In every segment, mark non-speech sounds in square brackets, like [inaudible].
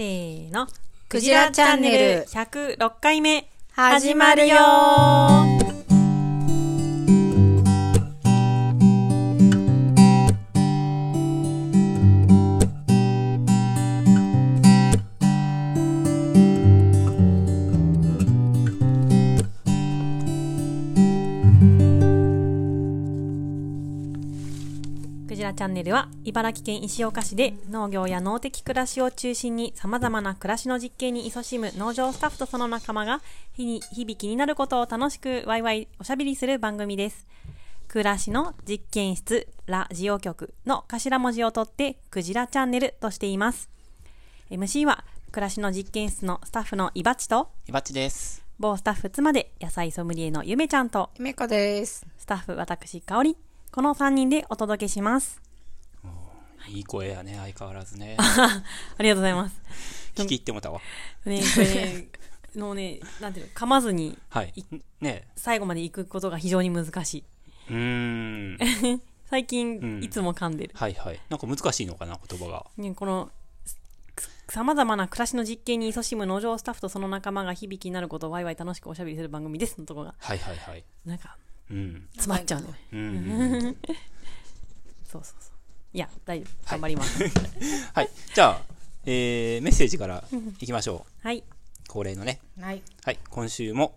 せーの。クジラチャンネル106回目。始まるよチャンネルは茨城県石岡市で農業や農的暮らしを中心に様々な暮らしの実験に勤しむ農場スタッフとその仲間が日に日々気になることを楽しくワイワイおしゃべりする番組です。暮らしの実験室ラジオ局の頭文字を取ってクジラチャンネルとしています。MC は暮らしの実験室のスタッフのいばちといばっちです。某スタッフ妻で野菜ソムリエのゆめちゃんとめこです。スタッフ私香りこの3人でお届けします。いい声やね、相変わらずね。[laughs] ありがとうございます。聞き入ってもたわ。ね、これね、のね、なんていうの、噛まずにはい。ね最後まで行くことが非常に難しい。うーん。[laughs] 最近、うんいつも噛んでる。はいはい。なんか難しいのかな、言葉が。ね、この、さまざまな暮らしの実験に勤しむ農場スタッフとその仲間が響きになることをワイワイ楽しくおしゃべりする番組ですのところが、はいはいはい。なんか、うん。詰まっちゃうね。うんうん。[laughs] そうそうそう。いや、大丈夫。頑張ります。[laughs] はい。じゃあ、えー、メッセージからいきましょう。はい。恒例のね。はい。はい。今週も、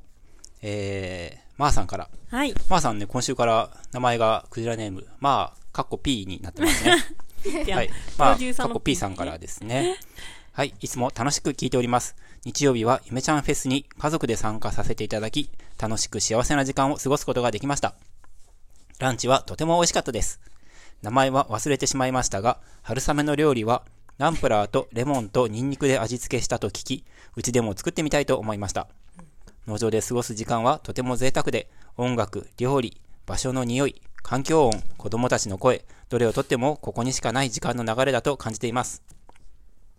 えー、まーさんから。はい。まーさんね、今週から名前がクジラネーム、まあ、カッコ P になってますね。[laughs] はい。プまあ、ロデューサーの過去 P さんからですね。はい。いつも楽しく聞いております。日曜日はゆめちゃんフェスに家族で参加させていただき、楽しく幸せな時間を過ごすことができました。ランチはとても美味しかったです。名前は忘れてしまいましたが、春雨の料理はナンプラーとレモンとニンニクで味付けしたと聞き、うちでも作ってみたいと思いました。農場で過ごす時間はとても贅沢で、音楽、料理、場所の匂い、環境音、子供たちの声、どれをとってもここにしかない時間の流れだと感じています。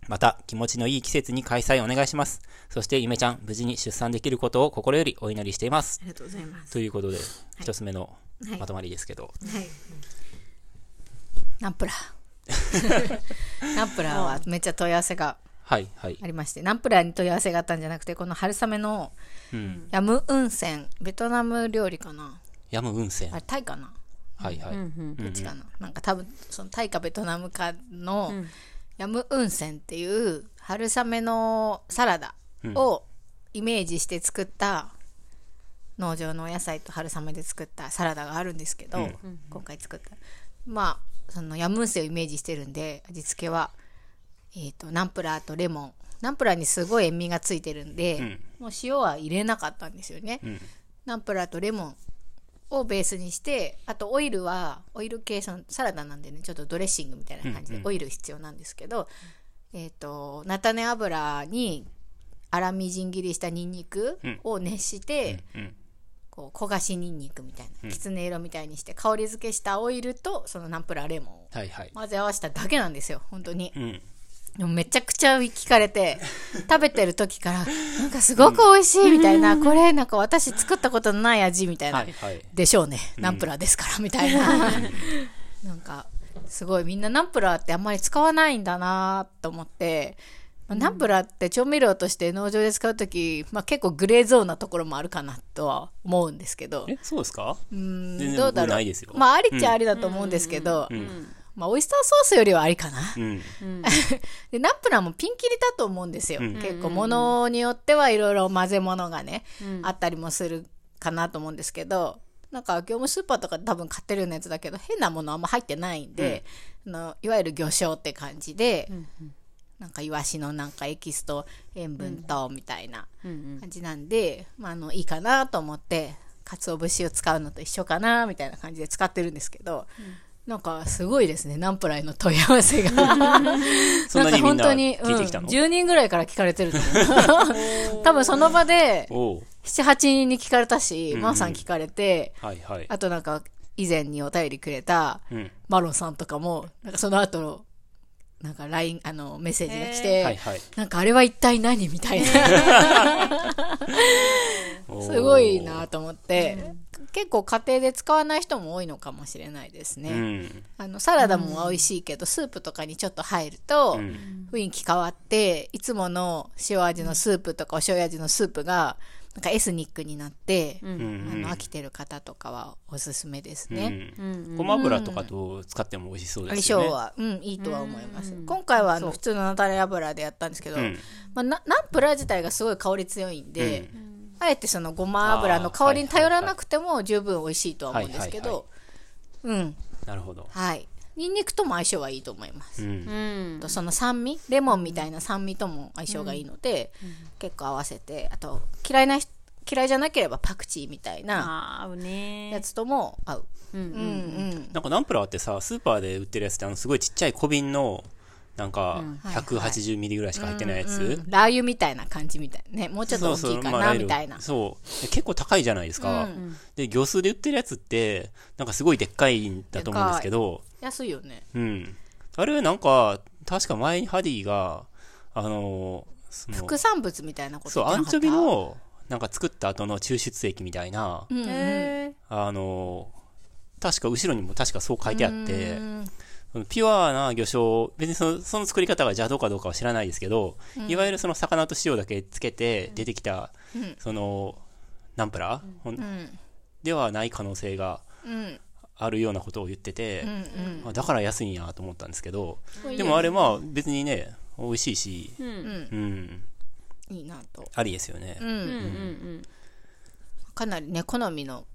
また、気持ちのいい季節に開催お願いします。そして、ゆめちゃん、無事に出産できることを心よりお祈りしています。ありがとうございます。ということで、一つ目のはいまとまりですけど。はい。ナンプラー。[laughs] ナンプラーはめっちゃ問い合わせがはい、はい。あ。りまして、ナンプラーに問い合わせがあったんじゃなくて、この春雨のうん。ヤムウンセン、ベトナム料理かな？ヤムウンセン。あれ、タイかな？はい、はい。うんどっちかな、なんか多分、そのタイかベトナムかの、ヤムウンセンっていう春雨のサラダをイメージして作った農場のお野菜と春雨で作ったサラダがあるんですけど、今回作った。まあそのヤムウンセンをイメージしてるんで味付けは、えー、とナンプラーとレモン。ナンプラーにすごい塩味がついてるんで、ん。もう塩は入れなかったんですよね、ん。ナンプラーとレモンをベースにしてあとオイルはオイル系そのサラダなんでねちょっとドレッシングみたいな感じでオイル必要なんですけど、えっ、と菜種油に粗みじん切りしたニンニクを熱して、うん。こう焦がしニンニクみたいな、きつね色みたいにして香り付けしたオイルとそのナンプラーレモンを。混ぜ合わせただけなんですよ本当にうん。でもめちゃくちゃ聞かれて [laughs] 食べてる時からなんかすごく美味しいみたいな、これなんか私作ったことのない味みたいな、はい、はい。でしょうね、ナンプラーですからみたいな [laughs] なんかすごいみんなナンプラーってあんまり使わないんだなと思って、まあナンプラーって調味料として農場で使う時、まあ、結構グレーゾーンなところもあるかなとは思うんですけど。え、そうですか？うん。どうだろう。ないですよ。まあありっちゃありだと思うんですけど、まあ、オイスターソースよりはありかな、うん。[laughs] でナンプラーもピンキリだと思うんですよ、うん。結構ものによってはいろいろ混ぜ物がね、あったりもするかなと思うんですけど。なんか業務スーパーとかで多分買ってるようなやつだけど変なものあんま入ってないんで、あのいわゆる魚醤って感じで、なんかイワシのなんかエキスと塩分とみたいな感じなんで、まあ、あのいいかなと思って鰹節を使うのと一緒かなみたいな感じで使ってるんですけど、なんかすごいですねナンプラーへの問い合わせが。[laughs] なんなか本当に、うん、10人ぐらいから聞かれてると思う。[laughs] [laughs] 多分その場でおう。78人に聞かれたし、うんマーさん聞かれてはい、はい。あとなんか以前にお便りくれたうん。マロンさんとかもなんかその後のなんか LINE あのメッセージが来て、はい、はい。なんかあれは一体何みたいな [laughs] すごいなと思って、結構家庭で使わない人も多いのかもしれないですね。うん。あのサラダも美味しいけど、スープとかにちょっと入るとん雰囲気変わって、いつもの塩味のスープとかお醤油味のスープがなんかエスニックになって、うん。うん。あの飽きてる方とかはおすすめですうね。んうん。ごま油とかと使っても美味しそうで相すよね。性は、うん、いいとは思います。うん。今回はあの普通のナタレ油でやったんですけど、うん。まあ、なナンプラー自体がすごい香り強いんで、あえてそのごま油の香りに頼らなくても十分美味しいとは思うんですけど、うん、なるほど。はい。ニンニクとも相性はいいと思います。うん。うん。とその酸味レモンみたいな酸味とも相性がいいので、結構合わせてあと嫌いな人嫌いじゃなければパクチーみたいなあー合うね。やつとも合う、うん。うんうん。なんかナンプラーってさ、スーパーで売ってるやつってあのすごいちっちゃい小瓶の、なんかはい180ミリぐらいしか入ってないやつ。うんラー油みたいな感じみたいな。ね。もうちょっと大きいかなまあみたいな。そう。で結構高いじゃないですか。うんで、業数で売ってるやつって、なんかすごいでっかいんだと思うんですけど、安いよね。うん。あれなんか、確か前にハディが、あのーその副産物みたいなことそう、アンチョビの、なんか作った後の抽出液みたいな、うんうん。へあのー確か後ろにも確かそう書いてあって。う、んそのピュアな魚醤、別にそのその作り方が邪道かどうかは知らないですけど、いわゆるその魚と塩だけつけて出てきた、うん。その、ナンプラー、うん。ではない可能性がうん。あるようなことを言ってて、うんあだから安いんやと思ったんですけど、うんでもあれまあ別にね、美味しいし、ーうん。うん。うん、いいなと、ありですよね。う。んうんうん。かなりね好みの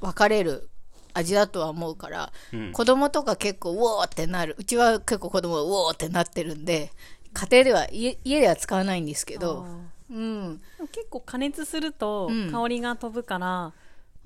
分かれる味だとは思うから、うん。子供とか結構うおーってなる。うちは結構子供がうおーってなってるんで家庭では家家では使わないんですけどうん。結構加熱するとうん。香りが飛ぶから、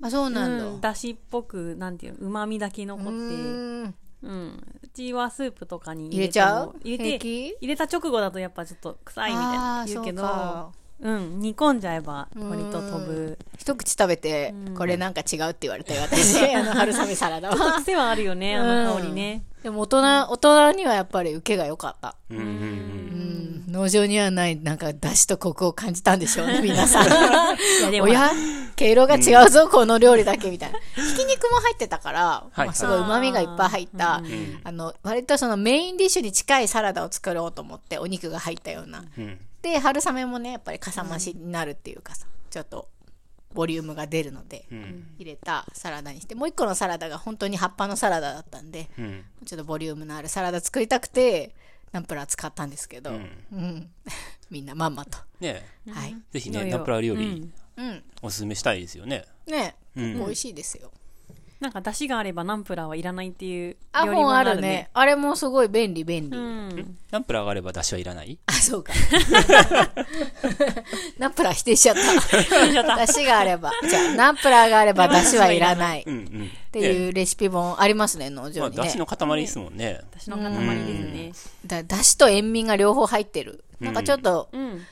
あそうなんだ、うんだしっぽくなんていううまみだけ残ってうーん。うん、うちはスープとかに入れちゃう？入れて入れた直後だとやっぱちょっと臭いみたいあなー言うけどそうん煮込んじゃえば割と飛ぶ。一口食べて、これなんか違うって言われたよ私。[laughs] あの春雨サラダは。癖はあるよねあの香りね、でも大人大人にはやっぱり受けが良かった。うんうんうん。うん。農場にはないなんか出汁とコクを感じたんでしょうね [laughs] 皆さん。いやでも。おや毛色が違うぞ、この料理だけみたいな。ひき肉も入ってたから、はい。まあ、すごい旨味がいっぱい入った、うん。んあの、割とそのメインディッシュに近いサラダを作ろうと思って、お肉が入ったような。うんで、春雨もね、やっぱりかさ増しになるっていうかさ、ちょっと、ボリュームが出るので、うん入れたサラダにして、もう一個のサラダが本当に葉っぱのサラダだったんで、うんちょっとボリュームのあるサラダ作りたくて、ナンプラー使ったんですけど、ううんん。[laughs] みんなまんまと。ねはい。ぜひね、ナンプラー料理うんうん。おすすめしたいですよね。ね、うん美味しいですよ。なんか出汁があればナンプラーはいらないっていうあ、料理本あがるね。あれもすごい便利、便利。うんナンプラーがあれば出汁はいらない？あ、そうか。[laughs] ナンプラー否定しちゃった。出汁があれば。じゃあ、ナンプラーがあれば出汁はいらない。っうんうん。てねいうレシピ本ありますね、農まあ、場にね出汁。の塊ですもんね。出汁の塊ですねだ出汁と塩味が両方入ってる。なんかちょっとうん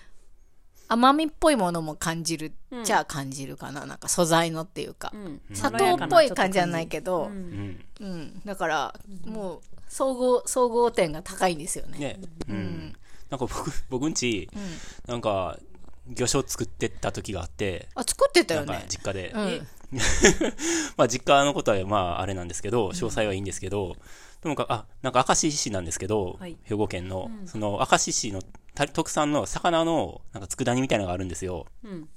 甘みっぽいものも感じる。じゃあ感じるかな。なんか素材のっていうか。うん砂糖っぽい感じじゃないけどう、んうん。うん。だから、もう、総合、総合点が高いんですよね。ね。うん。なんか僕、僕んち、なんか、魚醤作ってた時があって、あ、作ってたよね。実家で。うん。[laughs] まあ実家のことはまああれなんですけど、詳細はいいんですけど、でもか、あ、なんか明石市なんですけど、はい兵庫県の、その明石市のた特産の魚の、なんか佃煮みたいなのがあるんですよ。うん。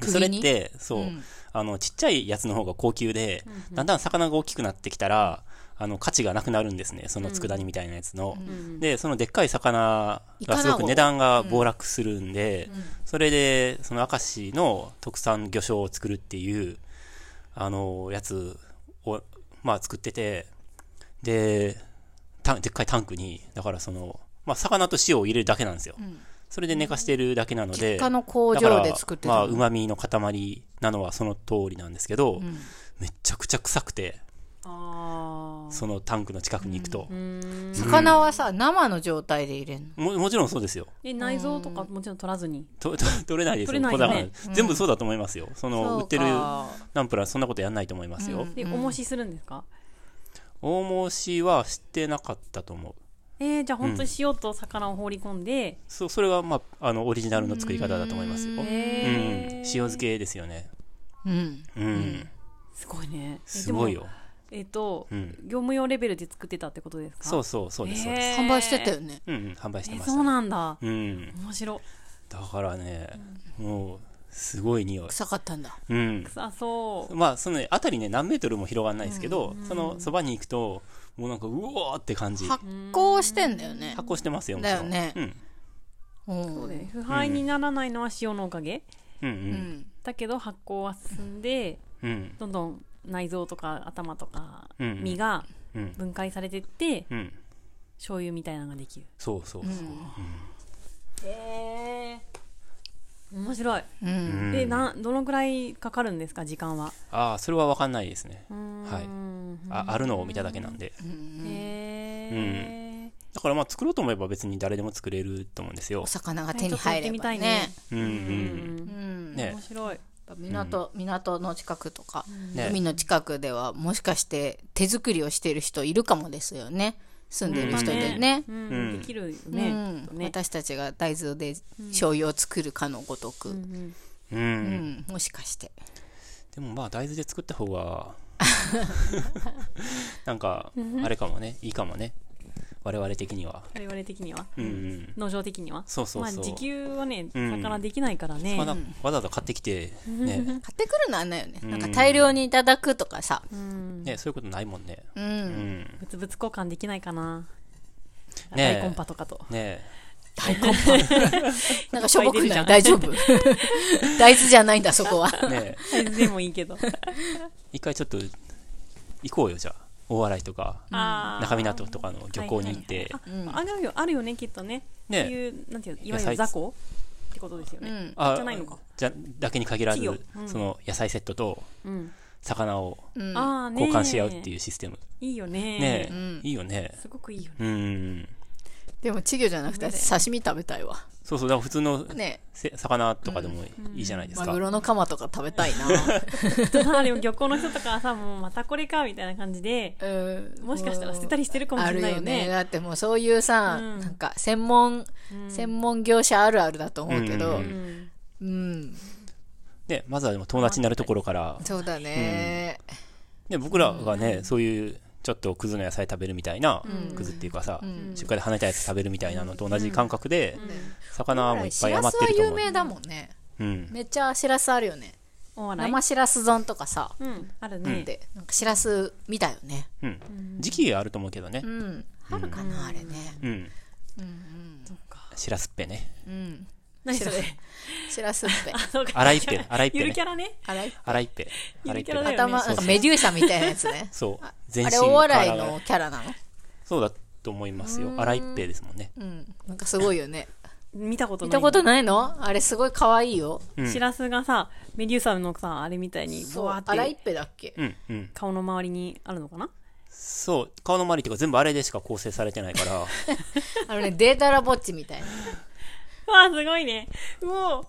でそれって、そう、うん。あの、ちっちゃいやつの方が高級で、だんだん魚が大きくなってきたら、あの、価値がなくなるんですね。その佃煮みたいなやつの。で、そのでっかい魚がすごく値段が暴落するんで、それで、その明石の特産魚醤を作るっていう、あの、やつを、まあ作ってて、で、たでっかいタンクに、だからその、まあ魚と塩を入れるだけなんですよ。それで寝かしてるだけなので、実家の工場で作ってまあ、旨味の塊なのはその通りなんですけど、めちゃくちゃ臭くて、あそのタンクの近くに行くと。魚はさ、生の状態で入れんの？ももちろんそうですよ。え内臓とかもちろん取らずにとと取れないですよ。取れないよね全部そうだと思いますよ。その、売ってるナンプラーそんなことやんないと思いますよ。で重しするんですか？大申しはしてなかったと思う。えー、じゃあ本当に塩と魚を放り込んで、そそれは、まあ、あの、オリジナルの作り方だと思いますよ。うん。塩漬けですよね。うん。うん。すごいね。えすごい。よ。えっと、うん業務用レベルで作ってたってことですか？そうそう、そうです、そうです。販売してたよね。うんうん、販売してえました。そうなんだ。うん。面白。だからね、もう、すごい匂い。臭かったんだ。うん。臭そう。まあ、そのね、あたりね、何メートルも広がんないですけど、そのそばに行くと、もうなんか、うおーって感じ。発酵してんだよね。発酵してますよ、もちろん。だよねうん。うん。そうね。腐敗にならないのは塩のおかげ。うんう。うんん。だけど発酵は進んで、うん。どんどん内臓とか頭とかうん身がうん。分解されてって、うん。醤油みたいなのができる。そうそうそう。へえ。面白い。うん。うんで、な、どのくらいかかるんですか、時間は？ああ、それは分かんないですね。ははいああるのを見ただけなんで。へえ。だからまあ作ろうと思えば別に誰でも作れると思うんですよお。魚が手に入ればねね。うんう。うん。うんん。ね面白い。港、港の近くとか、ね海の近くではもしかして手作りをしている人いるかもですよね。住んでいる人でね。できるようね。私たちが大豆で醤油を作るかのごとく。うん、もしかして。でもまあ大豆で作った方が、[laughs] なんか、あれかもね、いいかもね。我々的には。我々的には。うんうん。農場的には。そうそうそうまあ、時給はね、うん魚できないからね。まだわざわざ買ってきて、ね、買ってくるのはないよね。なんか大量にいただくとかさ。うん。ね、そういうことないもんね。う。うんん。物々交換できないかな。ねえ大コンパとかと。ね [laughs] なんかしょぼくない？い大丈夫？[laughs] 大豆じゃないんだ、そこは。ねサイズでもいいけど。一回ちょっと、行こうよ、じゃあ。大洗とか、中港とかの漁港に行って、ああるよ、あるよね、きっとね。ねそういう、なんていうの、いわゆ野菜る雑魚？ってことですよね。うじゃないのか。じゃ、だけに限らず、その野菜セットとうん。魚を。交換し合うっていうシステム。いいよね。ねんいいよね。すごくいいよね。うん。でも稚魚じゃなくて刺身食べたいわ。そうそう、だから普通のねせ魚とかでもいいじゃないですか。マグロのカマとか食べたいな。あでも漁港の人とかはさ、もうまたこれか、みたいな感じで、うんもしかしたら捨てたりしてるかもしあれないよるよね。ね。だってもうそういうさ、うんなんか専門、専門業者あるあるだと思うけど、ううんん。うん。ね、まずはでも友達になるところから、そうだね。ね、僕らがね、そういう、ちょっとクズの野菜食べるみたいな、クズっていうかさ、出荷で跳ねたやつ食べるみたいなのと同じ感覚で、魚もいっぱしらい余すは有ってると思う。名だもんね。うん。めっちゃしらすあるよね。生しらす丼とかさ、うん、あるね。で、なんかしらす見たよね。うん。時期があると思うけどねう。ん。春かな、あれね。うん。しらすっぺね。うん。何それ？しらすっぺ。そうか荒いっぺ、荒いっぺねゆるキ。ャラね。あれ荒いっぺ。ゆる荒いっぺキャラだよね頭、なんかメデューサみたいなやつね。そう。あ全身あれお笑い体がのキャラなの？そうだと思いますよ。荒いっぺですもんね。うん。なんかすごいよね。見たことない。見たことないの？あれすごい可愛いよ。うんしらすがさ、メデューサのさ、あれみたいに、ボワーあらいっってぺだっけ？うん、うん。顔の周りにあるのかな？そう。顔の周りっていうか全部あれでしか構成されてないから、[laughs] あのね、データラボッチみたいな。[laughs] わあ、すごいね。うお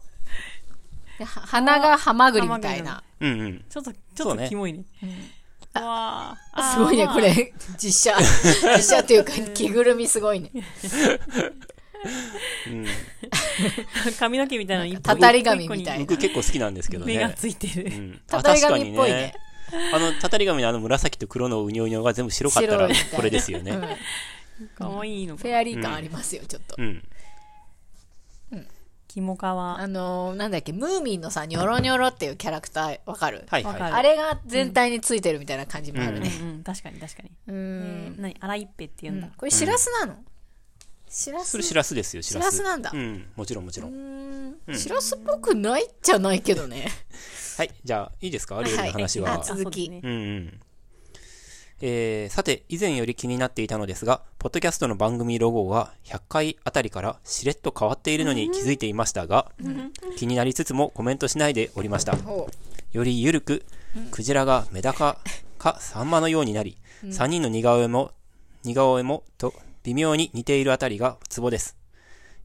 では鼻がハマグリみたいな。うんうん。ちょっと、ちょっとキモいね。うわあすごいね、これ。実写。[laughs] 実写っていうか、着ぐるみすごいね。うん。髪の毛みたいなの一本たたり髪みたいな僕結構好きなんですけど目がね。ついてる。うん。[laughs] たたりあ髪っぽいね。あの、たたり紙のあの紫と黒のうにょうにょが全部白かったらこれですよね。かわいいのかフ。ェアリー感ありますよ、ちょっとう。ん。キモカワ。あのー、なんだっけ、ムーミンのさ、ニョロニョロっていうキャラクター、わかる？はいはわかるあれが全体についてるみたいな感じもあるね。うんうん、確かに確かに。うえん。ー、何？荒いっぺって言うんだ。これしらすなの？しらい。すそれしらすですよ、しらす。しらすなんだうん。もちろんもちろ。うんんしらすっぽくないっちゃないけどね。はい。じゃあ、いいですか？料理の話は。はいあ続きうんうん。えー、さて、以前より気になっていたのですが、ポッドキャストの番組ロゴが100回あたりからしれっと変わっているのに気づいていましたが、気になりつつもコメントしないでおりました。ほよりゆるく、クジラがメダカかサンマのようになり、3人の似顔絵も、似顔絵もと微妙に似ているあたりがツボです。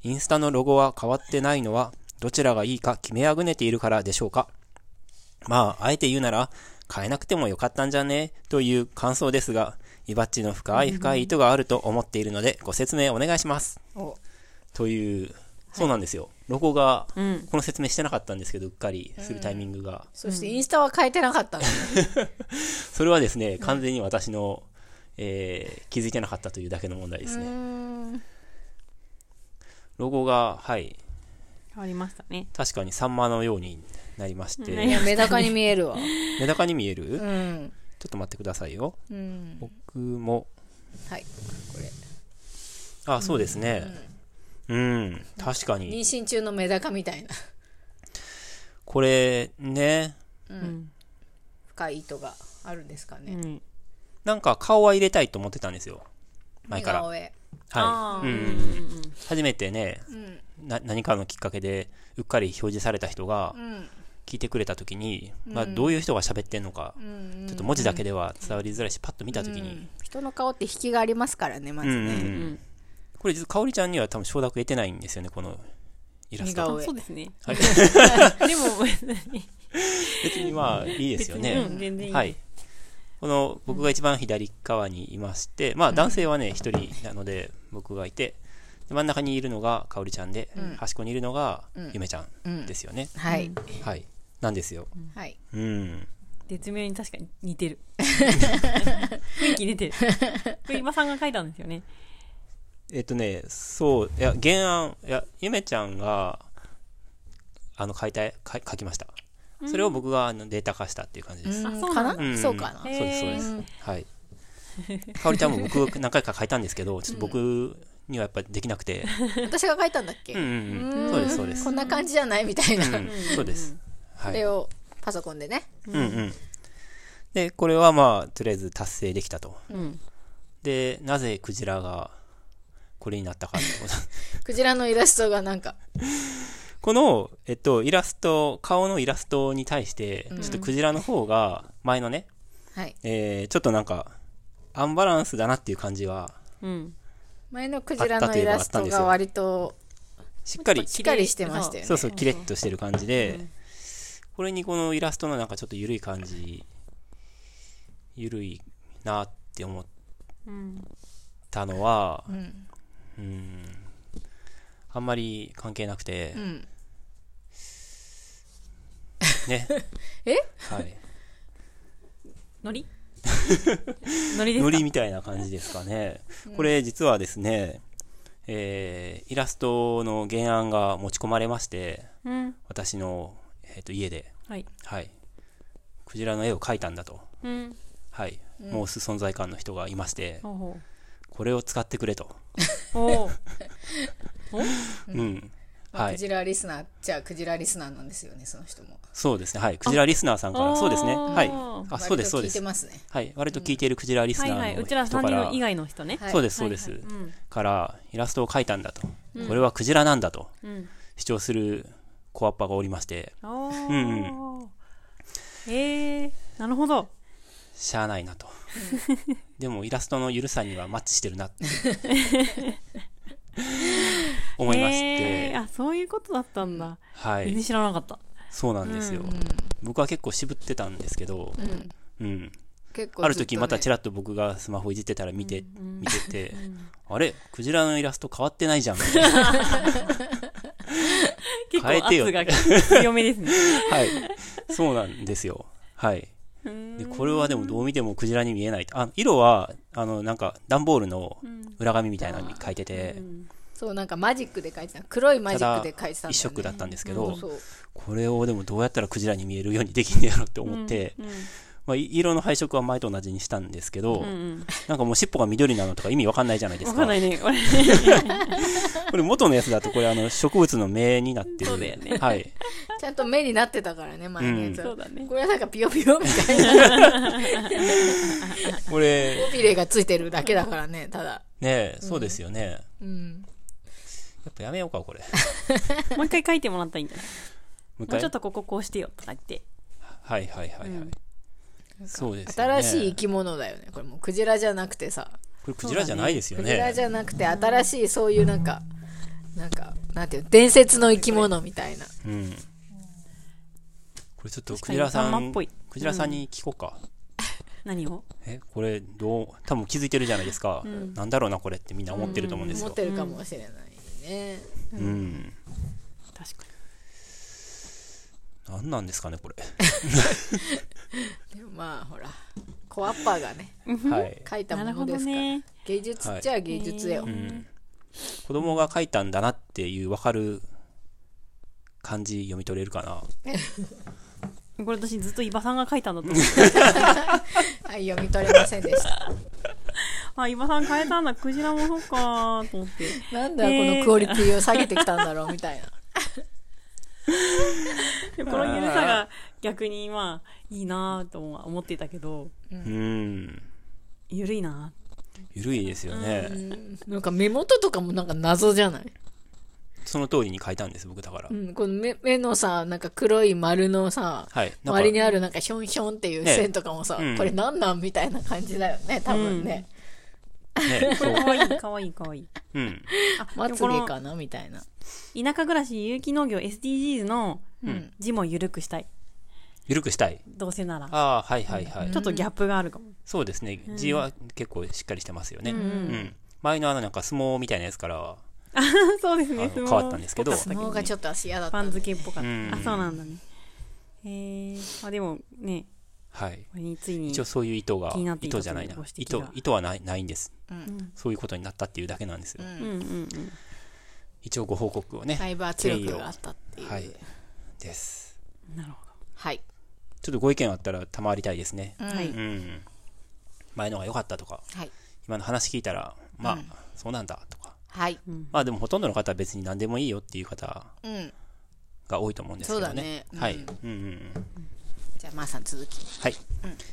インスタのロゴは変わってないのは、どちらがいいか決めあぐねているからでしょうか。まあ、あえて言うなら、変えなくてもよかったんじゃね？という感想ですが、イバッチの深い深い意図があると思っているので、ご説明お願いします。というそうなんですよ。ロゴが、うん。この説明してなかったんですけど、うっかりするタイミングが。そしてインスタは変えてなかったのね。[laughs] それはですね、完全に私の、えー気づいてなかったというだけの問題ですうね。ロゴが、はい、変わりましたね。確かにサンマのようになりましうんて、いやメダカに見えるわ。メダカに見える、うちょん。っと待ってくださいよ。うん。僕も、はい。これ。あ、そうですね。うん、確か妊に。娠中のメダカみたいなこれ、ね、うん。深い糸があるんですかね。うん。なんか顔は入れたいと思ってたんですよ。前から。はい。うんうん初めてね、うん。な何かのきっかけでうっかり表示された人がうん。聞いてくれた時に、まあ、どういう人が喋ってんのか、うん。ちょっと文字だけでは伝わりづらいし、パッと見た時に、人の顔って引きがありますからね、まずね。うんうんうんうん。これ実はかおりちゃんには多分承諾得てないんですよね、このイラスト。そうですね。はい [laughs] でも、別に。別にまあいいですよね。全然いいはい。この僕が一番左側にいまして、まあ男性はね、一人なので僕がいて、で真ん中にいるのがかおりちゃんで、端っこにいるのがゆめちゃんですよね。はい。はい。なんですよ。はい。うん。絶妙に確かに似てる。[laughs] 雰囲気出てる。これ今さんが書いたんですよね。えっとね、そう、いや、原案、いや、ゆめちゃんが、あの、書いた、書書きました。それを僕があのデータ化したっていう感じです。うんそうなかな？そうかなそうです、そうです。はい。かおりちゃんも僕何回か書いたんですけど、ちょっと僕にはやっぱりできなくて、私が書いたんだっけ？うんうんうん。そうです、そうですこ。んな感じじゃない？みたいな。うん、そうです。はい。これをパソコンでね。うんうん。で、これはまあ、とりあえず達成できたと。うん。で、なぜクジラがこれになったかってこと。[laughs] クジラのイラストがなんか、この、えっと、イラスト、顔のイラストに対して、ちょっとクジラの方が、前のね、はい。えー、ちょっとなんか、アンバランスだなっていう感じは、うん。前のクジラのイラストが割としっかり、しっかりしてましたよね。そうそう、キレッとしてる感じで、これにこのイラストのなんかちょっと緩い感じ、緩いなって思っうん。たのは、うん。うん、あんまり関係なくてう、ん。ね。[laughs] え？はい。のりのりですか？ノリみたいな感じですかね。これ実はですね、えー、イラストの原案が持ち込まれまして、うん。私の、えー、と家で、はい。はい。クジラの絵を描いたんだと。うん。はい。申す存在感の人がいまして、ほうほこれを使ってくれと。[laughs] う。ん。はい。ジラリスナー、じゃあクジラリスナーなんですよね、その人も。そうですね。はい。クジラリスナーさんから、あそうですね。はい。あ、そうです、そうです割と聞いて。ますね。はい。割と聞いているクジラリスナはいはい。ーのうちら人から、三人以外の人ね。はいそうです、そうです。はいはいうんから、イラストを描いたんだと。これはクジラなんだとうん。主張するコアッパがおりまして、おー。うんえー、なるほど。しゃあないなと。[laughs] でもイラストのゆるさにはマッチしてるなって [laughs] 思いまして、えー、あ、そういうことだったんだ。はい全然。知らなかった。そうなんですよ。う僕は結構渋ってたんですけど、うん。結構、ある時またちらっと僕がスマホいじってたら見て、見てて、あれ？クジラのイラスト変わってないじゃん。みたいな [laughs] 結変えてよ構圧が強めですね。[laughs] はい。そうなんですよ。はい。で、これはでもどう見てもクジラに見えない。あ、色は、あの、なんか、段ボールの裏紙みたいなのに書いてて、そう、なんかマジックで書いてた。黒いマジックで書いてたね。一色だったんですけどそう、そう。これをでもどうやったらクジラに見えるようにできんねやろって思って、まあ、い色の配色は前と同じにしたんですけど、うんうん。なんかもう尻尾が緑なのとか意味わかんないじゃないですか。わかんないね。こ [laughs] れこれ元のやつだとこれあの植物の芽になってる。そうだよねはい。ちゃんと目になってたからね、前のやつは。そうだねこれはなんかピヨピヨみたいな [laughs] これ、尾びれがついてるだけだからね、ただ。ねそうですよね。うん。やっぱやめようか、これ。[laughs] もう一回書いてもらったらいいんじゃないもうちょっとこここうしてよとか言って。はいはいはいはい。そうですよね。新しい生き物だよね。これもうクジラじゃなくてさ。これクジラじゃないですよクジラね。じゃなくて新しいそういうなんか、なんか、なんていうの、伝説の生き物みたいな。うん。これちょっとクジラさんクジラさんに聞こうか。何を？え、これどう、多分気づいてるじゃないですか。なんだろうな、これってみんな思ってると思うんですよ。持ってるかもしれないね。うん。何なんですかね、これ。でもまあほらコアッパーがねはい。書いたものですから、ね。芸術っちゃ芸術よ、うん。子供が書いたんだなっていう分かる感じ読み取れるかな。これ私ずっと伊庭さんが書いたんだと思って。[laughs] はい読み取れませんでした [laughs] あ、伊庭さん変えたんだ。クジラもそうかと思って。なんだこのクオリティを下げてきたんだろうみたいなで [laughs] このゆるさが逆にまあいいなと思ってたけど、うん。ゆるいなゆるいですよね。なんか目元とかもなんか謎じゃない、その通りに書いたんです、僕だからう。ん、この目目のさなんか黒い丸のさはい。周りにあるなんかヒョンヒョンっていうね線とかもさ、うんこれなんなんみたいな感じだよね多分ね、ね、そう。かわいいかわいいかわいい。うん。あ、まつげかなみたいな田舎暮らし有機農業 SDGs のん字もゆるくしたい。ゆるくしたい？どうせなら。ああ、はいはいはい。ちょっとギャップがあるかも。そうですね。字は結構しっかりしてますよね。ううんん。前のあのなんか相撲みたいなやつからは、[laughs] そうですあのね。変わったんですけど相撲がちょっと足嫌だったパン付けっぽかった。うんあ、そうなんだね。えー、あ、でもね、はい。これについに一応そういう意図が気になっ、ていた意図じゃないなというご。指意図意図はないないんです。うんそういうことになったっていうだけなんですよ。うんうんうん。一応ご報告をね。だいぶ圧力があったっていうはい。です。なるほど。はい、ちょっとご意見あったら賜りたいですね。うんはいうん。前のが良かったとか、はい今の話聞いたら、まあ、そうなんだとか。はいまあでもほとんどの方は別に何でもいいよっていう方うんが多いと思うんですけどね。そうだねはい。うんうんうんうん。じゃあまーさん続きはい。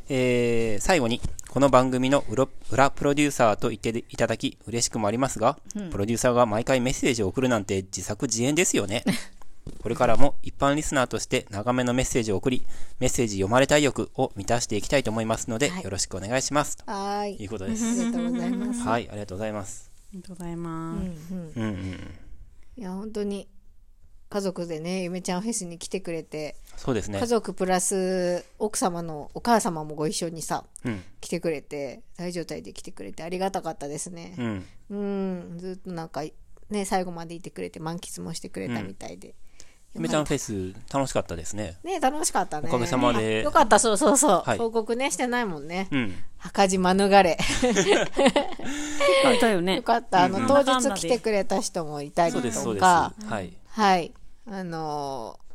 えー、最後に、この番組の裏裏プロデューサーと言っていただき嬉しくもありますが、プロデューサーが毎回メッセージを送るなんて自作自演ですよね。[laughs] これからも一般リスナーとして長めのメッセージを送り、メッセージ読まれたい欲を満たしていきたいと思いますので、はいよろしくお願いします。とはーいいうことです。ありがとうございますはい、ありがとうございます。ありがとうございます。うんうんうんうん。いや本当に家族でねゆめちゃんフェスに来てくれて、そうですね家。族プラス奥様のお母様もご一緒にさうん。来てくれて大状態で来てくれてありがたかったですねうん。うんずっとなんかね最後までいてくれて満喫もしてくれたみたいで、ゆめちゃんフェス楽しかったですね。ね楽しかったねおかげさまであよかったそうそうそう、はい報告ねしてないもんね、うん。墓地免れ [laughs] いたよねよ。かったあの、当日来てくれた人もいたりとそうです、そうです。かはい。はいあのー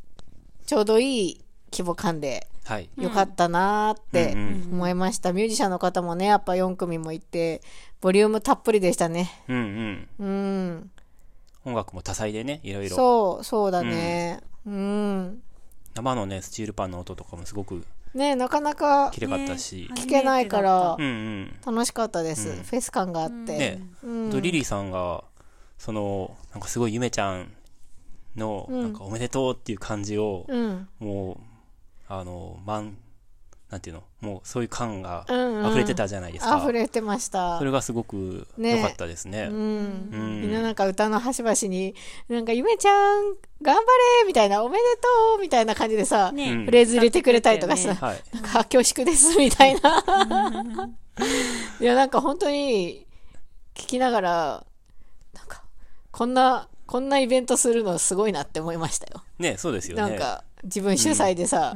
ちょうどいい規模感ではい。よかったなーってうんうん。思いました、ミュージシャンの方もねやっぱ4組もいてボリュームたっぷりでしたね。うんうん。うん。音楽も多彩でね、いろいろ。そうそうだね。うん、生のね、スチールパンの音とかもすごくねなかなか綺麗かったし。聞けないからうんうん。楽しかったです、うん。フェス感があって、ね、うん。とリリーさんが、その、なんかすごいゆめちゃんの、うん。なんかおめでとうっていう感じを、うん。もう、あの、まん、なんていうの、もうそういう感が溢れてたじゃないですか。溢れてました。それがすごくね。良かったですね。うん。うん。みんななんか歌の端々に、なんか、ゆめちゃん、頑張れみたいな、おめでとうみたいな感じでさ、フレーズ入れてくれたりとかさ、はい。なんか、恐縮です、みたいな。いや、なんか本当に、聞きながら、なんか、こんな、こんなイベントするのすごいなって思いましたよ。ね、そうですよね。なんか、自分主催でさ、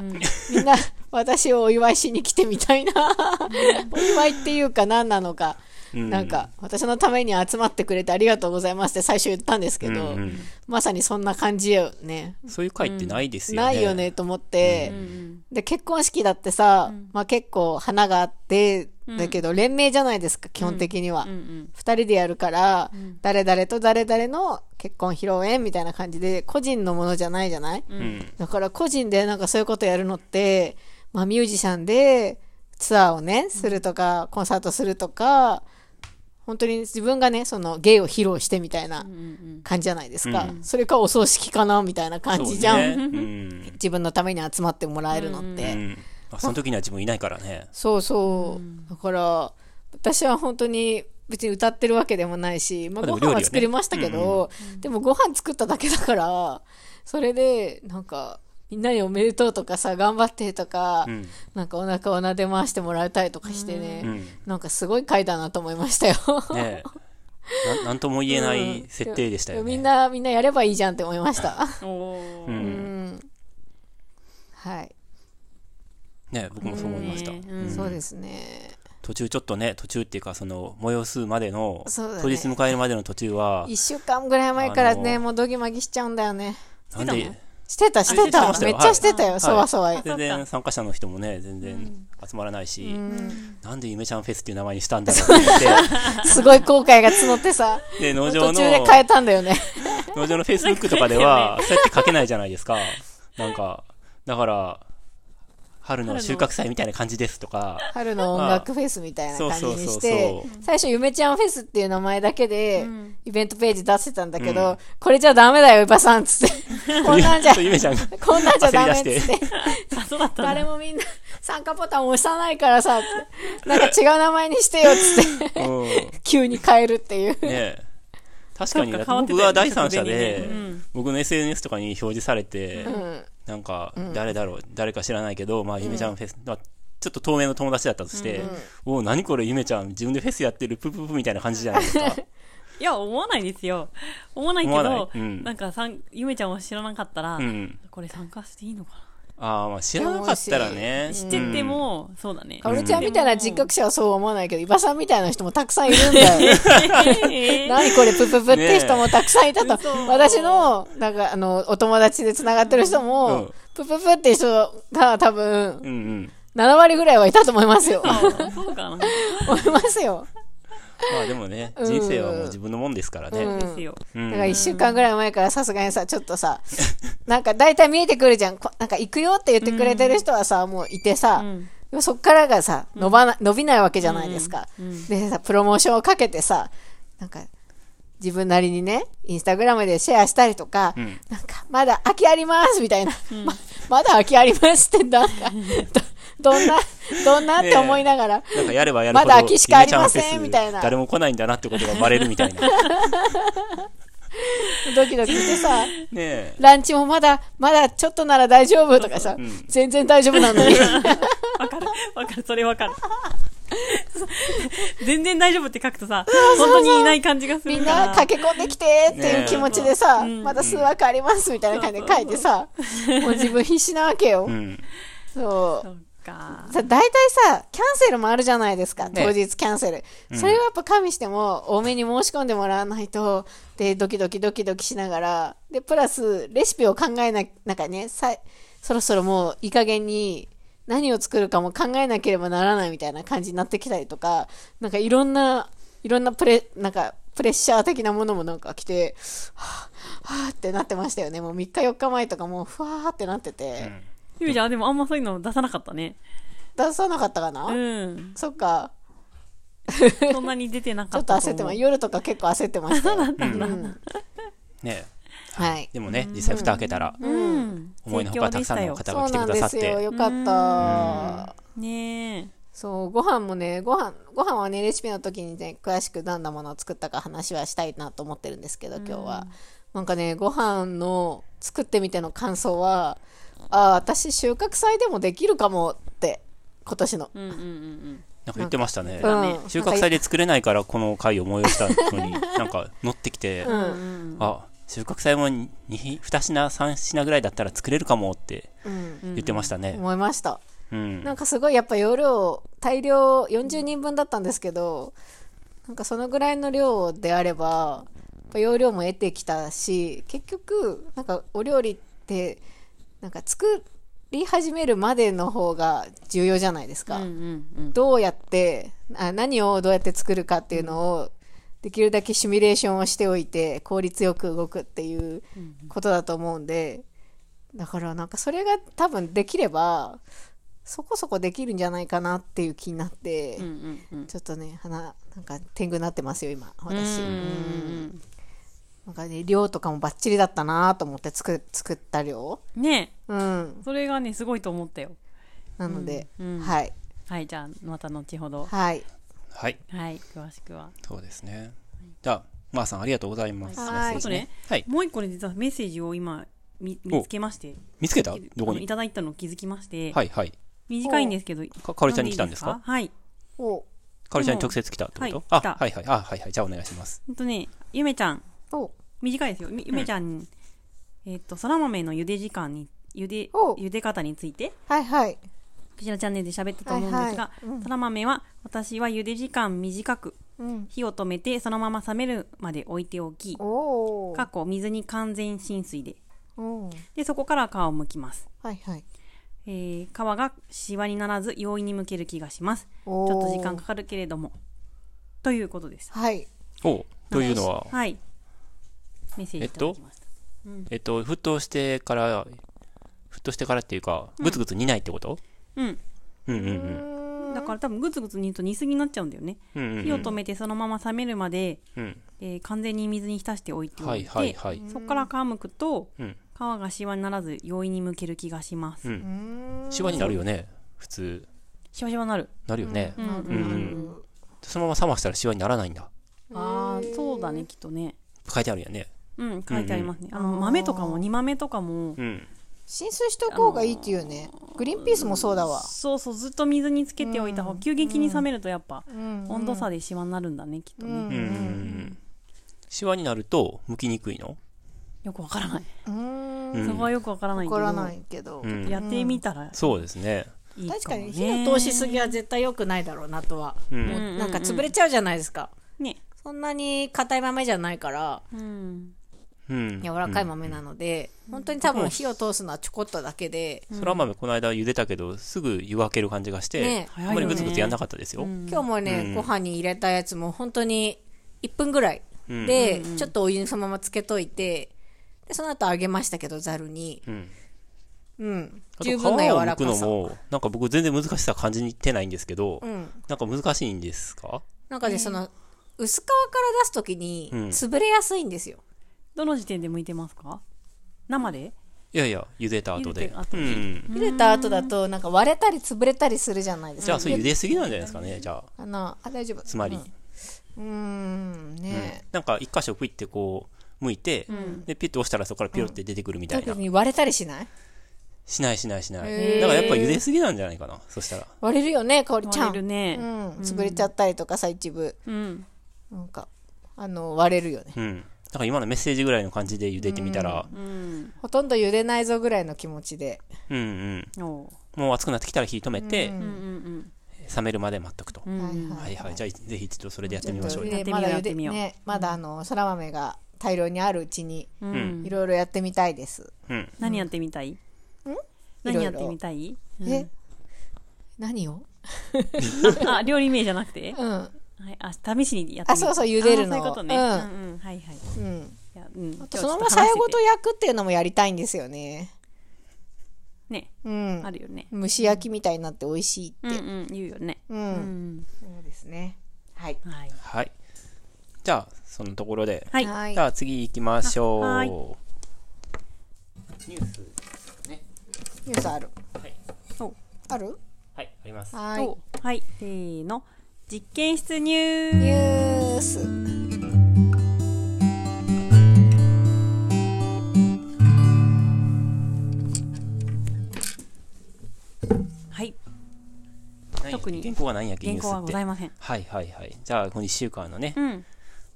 みんな、私をお祝いしに来てみたいな。[laughs] お祝いっていうか何なのか。うん。なんか、私のために集まってくれてありがとうございますって最初言ったんですけど、うんうん。まさにそんな感じよね。そういう会ってないですよね。ないよねと思って、うんうんで、結婚式だってさ、まあ結構花があって、だけど連名じゃないですか、基本的には。うんうん二人でやるから、誰々と誰々の結婚披露宴みたいな感じで、個人のものじゃないじゃない、うん。だから個人でなんかそういうことやるのって、まあミュージシャンでツアーをね、するとか、コンサートするとか、本当に自分がね、その芸を披露してみたいな感じじゃないですか。それかお葬式かなみたいな感じじゃん。ね [laughs] うん。自分のために集まってもらえるのって。うん。まあその時には自分いないからね。そうそう。だから、私は本当に別に歌ってるわけでもないし、まあ、ご飯は作りましたけど、でもご飯作っただけだから、それで、なんか、みんなにおめでとうとかさ、頑張ってとか、うん。なんかお腹を撫で回してもらえたりとかしてね、うん。なんかすごい回だなと思いましたよ。ねなんなんとも言えない設定でしたよね。みんな、みんなやればいいじゃんって思いました。[laughs] う。うんん。はい。ね、僕もそう思いました。ねうんそうですね。途中ちょっとね、途中っていうか、その、催すまでの、ね当日迎えるまでの途中は、一週間ぐらい前からね、もうドギマギしちゃうんだよね。なんで、してた、してた。めっちゃしてたよ、はい。そわそわ。全然参加者の人もね、全然集まらないし、なんでゆめちゃんフェスっていう名前にしたんだろうって。[laughs] すごい後悔が募ってさ、で、農途場の、中で変えたんだよね。[laughs] 農場のフェイスブックとかでは、[laughs] そうやって書けないじゃないですか。なんか、だから、春の収穫祭みたいな感じですとか、春の音楽フェスみたいな感じにそうそうそうしてそ、最初、ゆめちゃんフェスっていう名前だけでん、イベントページ出してたんだけうど、これじゃダメだよ、ゆばさん、つって。[laughs] こんなんじゃそう、ゆめちゃんがこんなんじゃダメっつっ。して。誰もみんな参加ボタン押さないからさ、なんか違う名前にしてよ、つって。急に変えるっていう。え。確かに、僕が第三者で僕の SNS とかに表示されて、うん。なんか、誰だろう、誰か知らないけど、まあ、ゆめちゃんフェス、まあちょっと透明の友達だったとして、おお、何これ、ゆめちゃん、自分でフェスやってる、プププみたいな感じじゃないですか？[laughs] いや、思わないですよ。思わないけ思わなうんなんかさん、ゆめちゃんを知らなかったら、うん。これ参加していいのかああ、まあ、知らなかったらね。な知ってても、そうだね。かおるちゃんみたいな実覚者はそう思わないけど、伊庭さんみたいな人もたくさんいるんだよ。えー [laughs] 何これプププって人もたくさんいたと。嘘私の、なんかあの、お友達で繋がってる人も、うんプププって人が多分、うんうん。7割ぐらいはいたと思いますよ。あそうかな。[laughs] 思いますよ。まあでもね、うん。人生はもう自分のもんですからね。うん。ですよ。うん。だから一週間ぐらい前からさすがにさ、ちょっとさ、[laughs] なんか大体見えてくるじゃん。こなんか行くよって言ってくれてる人はさ、もういてさ、うん。でもそっからがさ、伸ばな、伸びないわけじゃないですか。うん。でさ、プロモーションをかけてさ、なんか、自分なりにね、インスタグラムでシェアしたりとか、うん。なんか、まだ空きありますみたいな、[laughs] ま、[laughs] まだ空きありますってなんか、どどんな、どんなって思いながら、なんかやればやるほど、まだ空きしかありませんみたいな誰も来ないんだなってことがバレるみたいな。ね [laughs] ドキドキしてさ、え。ランチもまだ、まだちょっとなら大丈夫とかさ、うん全然大丈夫なのに。[laughs] わかる。わかる。それわかる。[laughs] 全然大丈夫って書くとさ、本当にいない感じがすみんるから。な駆け込んできてっていう気持ちでさ、ねまだ数枠ありますみたいな感じで書いてさ、もう自分必死なわけよ。うん。そう。か。さ、大体さ、キャンセルもあるじゃないですか。ね当日キャンセル。それはやっぱ加味しても、多めに申し込んでもらわないと、で、ドキドキドキドキしながら、で、プラス、レシピを考えな、なんかね、さ、そろそろもういい加減に、何を作るかも考えなければならないみたいな感じになってきたりとか、なんかいろんな、いろんなプレ、なんか、プレッシャー的なものもなんか来て、はぁ、はぁってなってましたよね。もう3日4日前とかもう、ふわーってなってて、ゆめちゃん、でもあんまそういうの出さなかったね。出さなかったかな、うん。そっか。そんなに出てなちょっかった思う。と焦ってます。夜とか結構焦ってましたよ。[laughs] うんねはい。でもね、実際蓋開けたら、うん。思いのほかたくさんの方が来てそうなんくださって。ですよ。よかった。ねえ。そう、ご飯もね、ご飯、ご飯はね、レシピの時にね、詳しくどんなものを作ったか話はしたいなと思ってるんですけど、今日は。なんかね、ご飯の作ってみての感想は、ああ、私収穫祭でもできるかもって、今年の。うんうんうんなんか言ってましたね。うん収穫祭で作れないからこの回を催したのに、[laughs] なんか乗ってきて、うん。うん。あ、収穫祭も 2, 2品、3品ぐらいだったら作れるかもってうん。言ってましたね。思いました。うん。なんかすごいやっぱ容量、大量40人分だったんですけど、なんかそのぐらいの量であれば、やっぱ容量も得てきたし、結局、なんかお料理って、なんか作り始めるまでの方が重要じゃないですか。うんうんうん。どうやってあ、何をどうやって作るかっていうのを、できるだけシミュレーションをしておいて、効率よく動くっていうことだと思うんで、だからなんかそれが多分できれば、そこそこできるんじゃないかなっていう気になって、うんうんうん。ちょっとね、鼻、なんか天狗になってますよ、今、私。ううんんなんかね、量とかもバッチリだったなと思って作作った量。ねうんえ。。それがね、すごいと思ったよ。なので、うんうんはい。はい、じゃあ、また後ほど。はい。はい。はい、詳しくは。そうですね。じゃあ、まーさんありがとうございます。はいあとねはい。もう一個ね、実はメッセージを今、見見つけまして。見つけた？どこに？いただいたのを気づきまして。はいはい。短いんですけど。かかおりちゃんに来たんですか？読でいいはい。おかおりちゃんに直接来たってこと、はい来たあはいはいあはいはいじゃあお願いしますほんとね、ゆめちゃん、お短いですよ。みゆめちゃん、えっ、と、そら豆の茹で時間に、茹で、お茹で方について、はいはい。こちらチャンネルで喋ったと思うんですが、はいはいうんそら豆は、私は茹で時間短く、うん。火を止めて、そのまま冷めるまで置いておき、おお。過去水に完全浸水で、うん。で、そこから皮を剥きます。はいはい。えー皮がシワにならず容易に剥ける気がします。ちおょっと時間かかるけれども。ということです。はい。おというのは？はい。メッセージいただきました。えっと？沸騰してから沸騰してからっていうかぐつぐつ煮ないってこと、うん。うん、うんうん。だから多分グツグツ煮ると煮すぎになっちゃうんだよね。うんうんうん。火を止めてそのまま冷めるまで、うん。えー完全に水に浸しておいておいて、はいはいはいそこから皮むくと、うん。皮がシワにならず容易に剥ける気がします。うん。シワになるよね普通。シワシワなる。なるよね、うんうんうん。うんそのまま冷ましたらシワにならないんだ。ああ、そうだね、きっとね。書いてあるよねうん、書いてありますね。あの、豆とかも、煮豆とかも、うん浸水しとこうがいいっていうね。グリーンピースもそうだわ。そうそう、ずっと水につけておいた方、急激に冷めるとやっぱ、うん。温度差でシワになるんだね、きっとね。うんうんうんシワになると剥きにくいの？よくわからない。うん。うんそこはよくわからないけど、わからないけど。うんやってみたらそうですね。確かに火の通しすぎは絶対良くないだろうなとは。なんか潰れちゃうじゃないですか。ね。そんなに硬い豆じゃないから、うん。うん。柔らかい豆なので、本当に多分火を通すのはちょこっとだけで、そら豆この間茹でたけどすぐ湯分ける感じがして、ねあんまりグツグツやんなかったですよ、うん。今日もね、うん。ご飯に入れたやつも本当に1分ぐらいうん。で、ちょっとお湯にそのままつけといて、で、その後揚げましたけど、ざるに。うん。十分な柔皮を剥くのらかさ。もなんか僕全然難しさ感じてないんですけど、うん。なんか難しいんですか？なんかね、その、薄皮から出すときにうん。潰れやすいんですよ。どの時点で剥いてますか？生で？いやいや茹でた後で。茹でで。た後だと、なんか割れたり潰れたりするじゃないですか。じゃあそれ茹ですぎなんじゃないですかねじゃあ。あの、あ、大丈夫。つまり、うん。うーん、ね。なんか一箇所ピッてこう剥いて、でピッて押したらそこからピロって出てくるみたいな、特に割れたりしない？しないしないしない。だからやっぱ茹ですぎなんじゃないかなそしたら。割れるよね、かおり。ちゃん。割れるね。うん。潰れちゃったりとかさ、一部。うん。なんか、あの、割れるよね。うんだから今のメッセージぐらいの感じで茹でてみたら。うん。ほとんど茹でないぞぐらいの気持ちで。うんうん。もう熱くなってきたら火止めて、うんうん冷めるまで待っとくと、うん。うんはい。はいはい。じゃあぜひちょっとそれでやってみましょう。よやってみようまだ茹やってみよう。でね、まだあの、そら豆が大量にあるうちに、うん。うんいろいろやってみたいです。うん。何やってみたい？何やってみたい？え？何を？[laughs] あ、料理名じゃなくて？うん。はい、あ、試しにやってみあそうそう茹でるのあそういうことね。ううんんうん、はいはい。うん。いや、うん。あとそのままさやごと焼くっていうのもやりたいんですよね。ね、うんあ。るよね。蒸し焼きみたいになって美味しいって。うんうん、言うよね。う。うんん。そうですね。はい。はい。はいじゃあそのところで、はい。はいじゃあ次行きましょう、あはいニュースニュースある。はい、おある？はい、ありますはい。おはい。せーの。実験室ニュニーュース。はい。特に。原稿は何やっけ？ニュースって。原稿はございません。はいはいはい。じゃあこの1週間のねうん。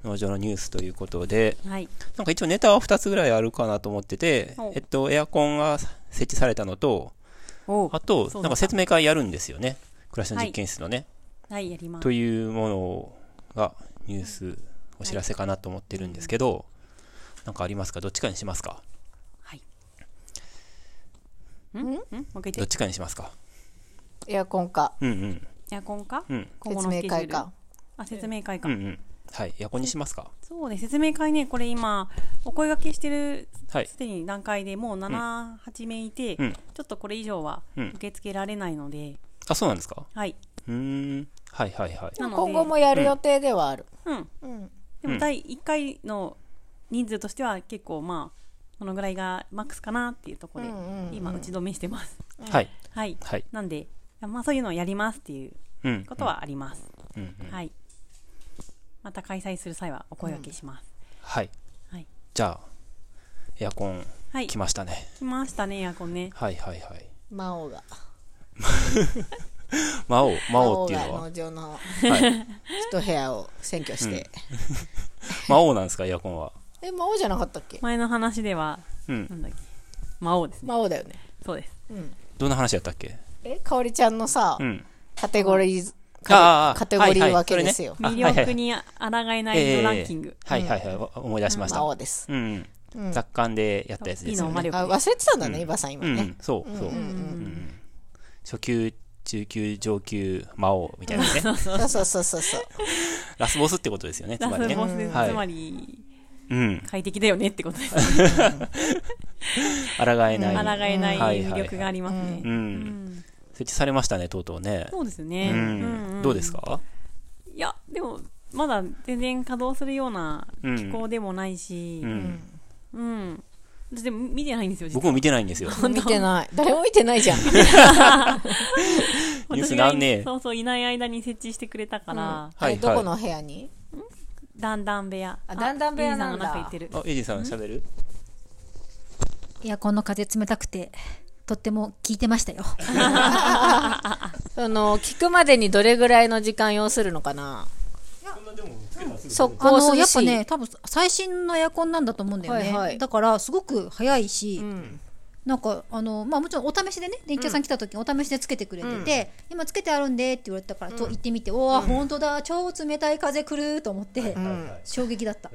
農場のニュースということで。はい。なんか一応ネタは2つぐらいあるかなと思ってておえっとエアコンが設置されたのとおあとなんか説明会やるんですよね。暮らしの実験室のね、はい、やります。というものがニュースお知らせかなと思ってるんですけど、なんかありますか？どっちかにしますか？はい。ん？ん？もう一回言って。どっ。ちかにしますか？エアコンか。うんうん。エアコンか？うん。説明会か。あ、説明会か。うん。うん。はい。エアコンにしますか？そうね、説明会ね、これ今、お声掛けしてる、はい。すでに段階でもう7、8名いて、うん。ちょっとこれ以上はうん。受け付けられないので、あそうなんですか？はい。うーんはいはいはいなので今後もやる予定ではある。うん。うん。でも第1回の人数としては結構まあ、このぐらいがマックスかなっていうところで、今打ち止めしてます。はいはい。はいなんで、まあそういうのをやりますっていううんことはあります。うんうんはい。また開催する際はお声掛けします。はいはい。じゃあエアコンはい。来ましたね来ましたね、エアコンね。はいはいはい魔王が。[laughs] [laughs] 魔王、魔王っていうのは。魔王が農場のはい。一部屋を占拠して。[laughs] 魔王なんですか、エアコンは。え、魔王じゃなかったっけ？前の話では、うん。なんだっけ。魔王ですね。魔王だよね。そうです。どんな話やったっけ？え、かおりちゃんのさう、ん。カテゴリー、ああカテゴリー分けですよ。あ魅力に抗えないのランキング。はいはいはい、わ思い出しました。魔王です。うん。雑感でやったやつですよね。いいの魔力あ、忘れてたんだね、イバさん今ね。うん、そう、そう。うん初級、中級、上級、魔王みたいなね。そうそうそうそうそう。ラスボスってことですよね、つラまりね。スボスです。はいつまり、うん。快適だよねってことです。[laughs] 抗えない。抗えない魅力がありますね。うん。設置されましたね、とうとうね。そうですうね。ん。どうですか？いや、でも、まだ全然稼働するようなうん気候でもないしう、ん。うん。私でも見てないんですよ、僕も見てないんですよ。見てない。誰も見てないじゃん。[laughs] [laughs] ニュース私がなんねそうそう、いない間に設置してくれたから、はいえどこの部屋に？だん？だん部屋。あ段々部屋なんだ。エイジさんがなんか言ってる。あ、エイジさん喋る？エアコンの風冷たくて、とっても効いてましたよ。[laughs] その、聞くまでにどれぐらいの時間要するのかな？速あの、攻涼しい。やっぱね、多分最新のエアコンなんだと思うんだよね。はいはい。だから、すごく早いし、うん。なんか、あの、まあもちろんお試しでね、電気屋さん来た時にお試しでつけてくれてて、今つけてあるんでって言われたから、と行ってみて、おお、本当だ、超冷たい風来ると思って、衝撃だった。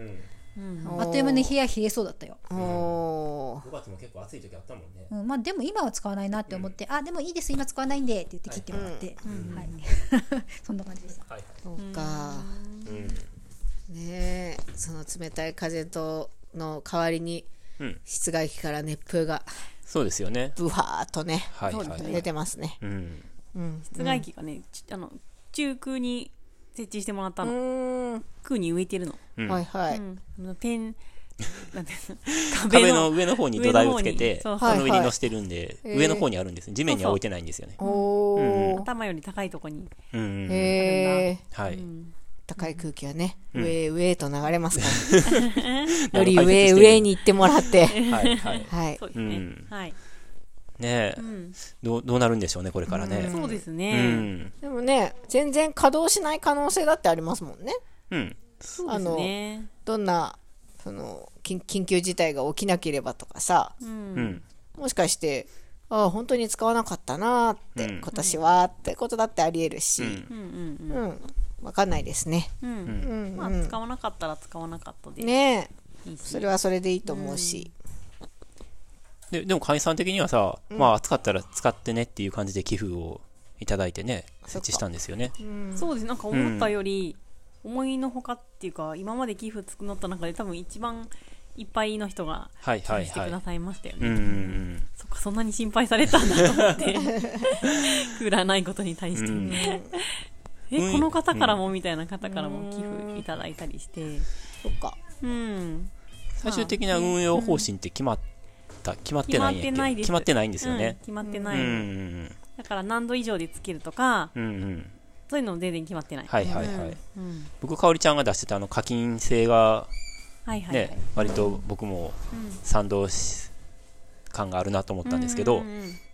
あっという間に部屋冷えそうだったよ。おー。5月も結構暑い時あったもんね。うん、まあでも今は使わないなって思って、あ、でもいいです、今使わないんでって言って切ってもらって、はい。[laughs] そんな感じでした。そうか。ねえ、その冷たい風との代わりにうん、室外機から熱風がそうですよね。ブワーっとね、はいはい。出てますね。うん。うん。室外機がね、ちあの、中空に設置してもらったうの。ーん。空に浮いてるの。うんはいはい。うん。あのペン、[laughs] なんていう [laughs] の？壁の上の方に土台をつけて、そうその上に乗せてるんで、はいはい上の方にあるんですね。地面には置いてないんですよね。おー。頭より高いとこに。うんうんうん。へえ。はい。高い空気はね、上へ上へと流れますから。[laughs] より上へ上に行ってもらって。はいはい。はいそ。うですね。うんはい。ねえ、うん。どう、どうなるんでしょうね、これからね。そうですうね。ん。でもね、全然稼働しない可能性だってありますもんね。うん。そうですね。どんな、その、緊緊急事態が起きなければとかさ、う。うんん。もしかして、ああ、本当に使わなかったなーって、うん今年はってことだってあり得るし、うん。うんうんうん、わかんないですね。うん。まあ、うん使わなかったら使わなかったで。ねそれはそれでいいと思うし。で、でも会員さん的にはさ、まあ暑かったら使ってねっていう感じで寄付をいただいてね、設置したんですよね。そうです。なんか思ったより、思いのほかっていうか、今まで寄付作った中で多分一番いっぱいの人がはいはいはいしてくだ。さいましたよね。うんうんうん。そっか、そんなに心配されたんだと思って。クーラーないことに対して。うんえ、うんこの方からもみたいな方からも寄付いただいたりして。そっか。うん。最終的な運用方針って決まった、決まってないんや決まってないんですようんね。決まってうんない。うんだから何度以上でつけるとか、うん。うんうん。そういうのも全然決まってない。はいはいはい。うん。僕、かおりちゃんが出してたあの課金制がはいはいはい。ね、割と僕も賛同し、感があるなと思ったんですけど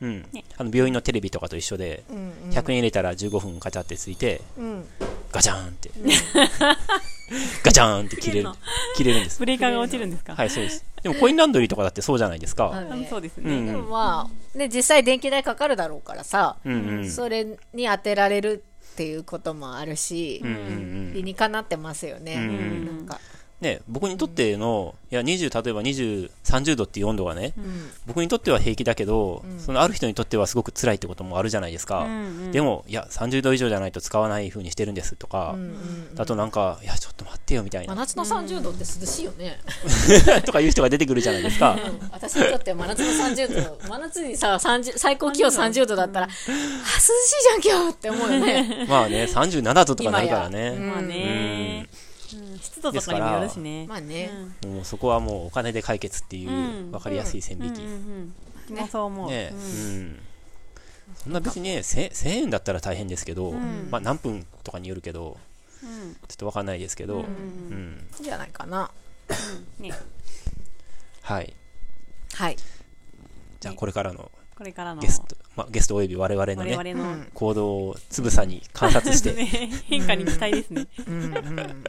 うん。あの病院のテレビとかと一緒で、うん、100円入れたら15分ガチャってついて、うん。ガチャーンって、[laughs] ガチャーンって切れる、切れるんです。ブレーカーが落ちるんですか？はい、そうです。でもコインランドリーとかだってそうじゃないですか。うんそうですね。うんでもまあ、ね、実際電気代かかるだろうからさ、うんうん。それに当てられるっていうこともあるし、うんうんうん理にかなってますよね。んなんか、ね、僕にとっての、いや、20、例えば20、30度っていう温度がね、僕にとっては平気だけど、そのある人にとってはすごく辛いってこともあるじゃないですか。うんうん。でも、いや、30度以上じゃないと使わない風にしてるんですとか、あとなんか、いや、ちょっと待ってよみたいな、真夏の30度って涼しいよね。[laughs] とかいう人が出てくるじゃないですか。私にとって真夏の30度、真夏にさ、30最高気温30度だったら、あ、涼しいじゃん今日って思うよね。まあね、37度とかなるからね。まあね、うん湿度とかにもよるしね。まあね。もうそこはもうお金で解決っていううん分かりやすい線引き。うんうんうん。もそう思う。ね、ううんん。そんな別にね、1000 1000円だったら大変ですけど、まあ何分とかによるけど、うんちょっと分かんないですけど、うん。いいんじゃないかな。ねはい。はい。じゃあこれからのこれからのゲスト、まあ、ゲストおよび我々の我ね、々の、行動をつぶさに観察して、ね、[laughs] 変化に期待ですね。うんうん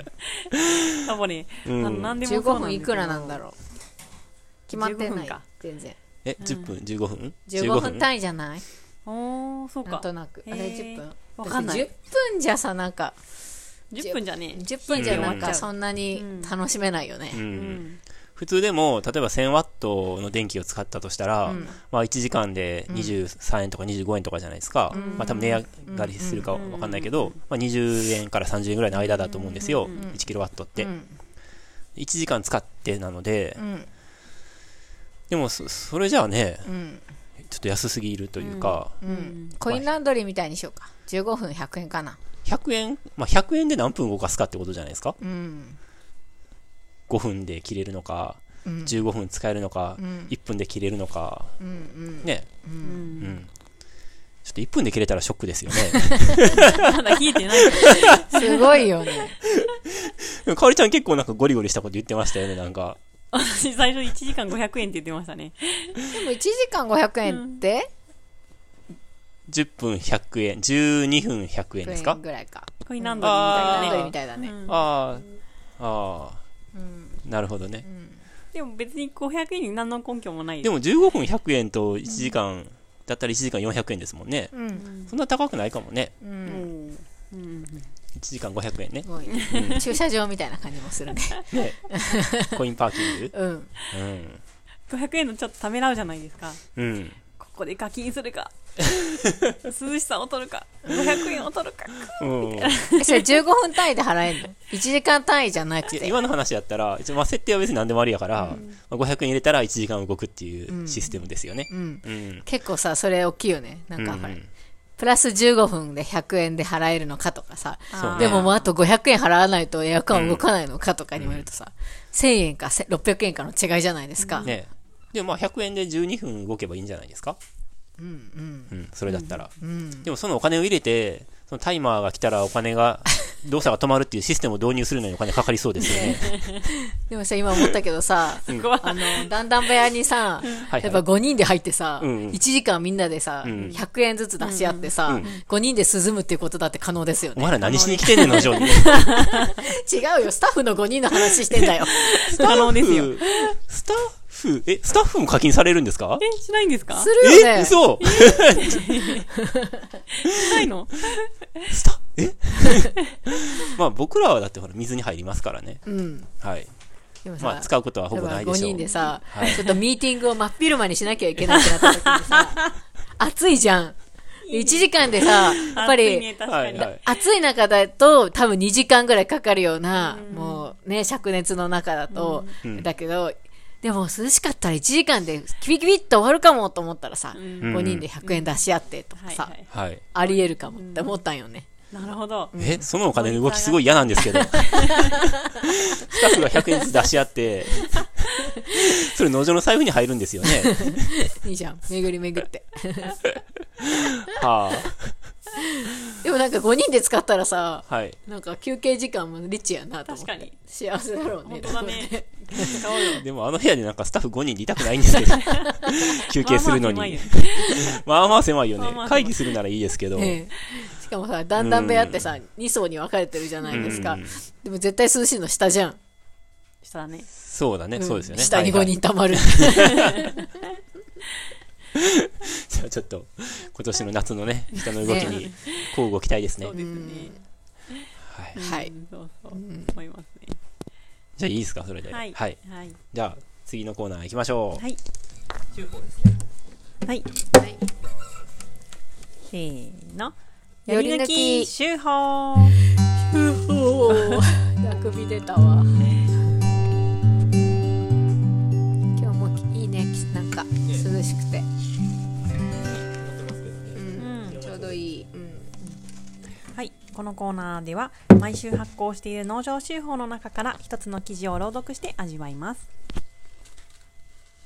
多分ね、うん。あの何でもそう15なん分いくらなんだろう。決まって15ない分か全然え、10分 ?15 分？15分。単位じゃない？おー、そうか。なんと。なく。あれへー。10分。わかんない。だって10分じゃさなんか。10分じゃね。10分じゃなんうんかそんなに楽しめないよね。う。うん。ん。普通でも、例えば1000ワットの電気を使ったとしたら、まあ1時間で23円とか25円とかじゃないですか。まあ多分値上がりするかわかんないけど、まあ20円から30円ぐらいの間だと思うんですよ。1キロワットって。1時間使ってなので、ん。でもそ、それじゃあね、うん。ちょっと安すぎるというか、うん。コインランドリーみたいにしようか。15分100円かな。100円、まあ100円で何分動かすかってことじゃないですか。うん5分で切れるのか、うん。15分使えるのか、ん。1分で切れるのか、うんうん。ね、う。うん。ん。ちょっと1分で切れたらショックですよね。まだ聞いてない。[laughs] すごいよね。かおりちゃん結構なんかゴリゴリしたこと言ってましたよね、なんか。私最初1時間500円って言ってましたね。でも1時間500円って？10分100円、12分100円です100か円ぐらいか。コインランドあリーランドリーみたいなね。みたいだねああ、ああ、なるほどね。でも別に500円に何の根拠もないでも15分100円と1時間、だったら1時間400円ですもんね。うんそんな高くないかもね。ううんん。うん。1時間500円ねす。ごい駐車場みたいな感じもするねねコインパーキングうん [laughs] うん。500円のちょっとためらうじゃないですか。うん。ここで課金するか。[laughs] 涼しさを取るか。500円を取るか。それ15分単位で払えんの ?1 時間単位じゃなくてや今の話やったら、一応まあ設定は別に何でもありやから、まあ500円入れたら1時間動くっていうシステムですよね。うんうん。結構さそれ大きいよねなんかうんほらプラス15分で100円で払えるのかとかさでももうあと500円払わないとエアコン動かないのかとかに言われるとさ、1000円かせ600円かの違いじゃないですか。ねでもまあ100円で12分動けばいいんじゃないですかうんうん、それだったら。うんうん。でもそのお金を入れて、そのタイマーが来たらお金が、[laughs] 動作が止まるっていうシステムを導入するのにお金かかりそうですよね。でもさ、今思ったけどさ、そこは、あの、だんだん部屋にさ、はいやっぱ5人で入ってさ、うんうん1時間みんなでさ、ん100円ずつ出し合ってさ、5人で涼むっていうことだって可能ですよね。お前ら何しに来てんねんの、ジョーに。[laughs] 違うよ、スタッフの5人の話してんだよ。[laughs] 可能ですよ。スタッフ、え、スタッフも課金されるんですか？え、しないんですか？するよえね。嘘しないの？スタえ？[laughs] まあ僕らはだってほら水に入りますからね。うん。はい。まあ使うことはほぼないでしょ5う。人でさ、はいちょっとミーティングを真っ昼間にしなきゃいけないってなった時にさ、[laughs] 暑いじゃん。1時間でさ、やっぱ暑いねり、確かに。はいはい。暑い中だと多分2時間ぐらいかかるような、もうね、灼熱の中だと、うんだけど、でも涼しかったら1時間でキビキビっと終わるかもと思ったらさ、ん5人で100円出し合ってとかさ、はいはい。はい。ありえるかもって思ったんよね。なるほど。え、そのお金の動きすごい嫌なんですけど。[laughs] スタッフが100円ずつ出し合って、それ農場の財布に入るんですよね。[laughs] いいじゃん。巡り巡って。[laughs] は [laughs] でもなんか5人で使ったらさ、あ。はい。なんか休憩時間もリッチやなと思って。確かに。幸せだろうね。本当だね。使おうよ。でもあの部屋でなんかスタッフ5人でいたくないんですけど。[laughs] 休憩するのに。まあまあ狭いよねまあまあ。狭い会議するならいいですけど。ええしかもさ、だんだん部屋ってさ、2層に分かれてるじゃないですかうん。でも絶対涼しいの下じゃん。したらね。そうだね、そうですよね。下に5はいはい人溜まる。[laughs] [laughs] じゃあちょっと、今年の夏のね、人の動きに、こうご期待ですね。はい。そうですね。はいうん。そうそう。思いますね。じゃあいいですか、それで。はい。はい。はい。じゃあ、次のコーナー行きましょう。はい。中高ですね。はい。はいせーの。より抜き手法。おー、あくび出たわ。このコーナーでは、毎週発行している農場手法の中から一つの記事を朗読して味わいます。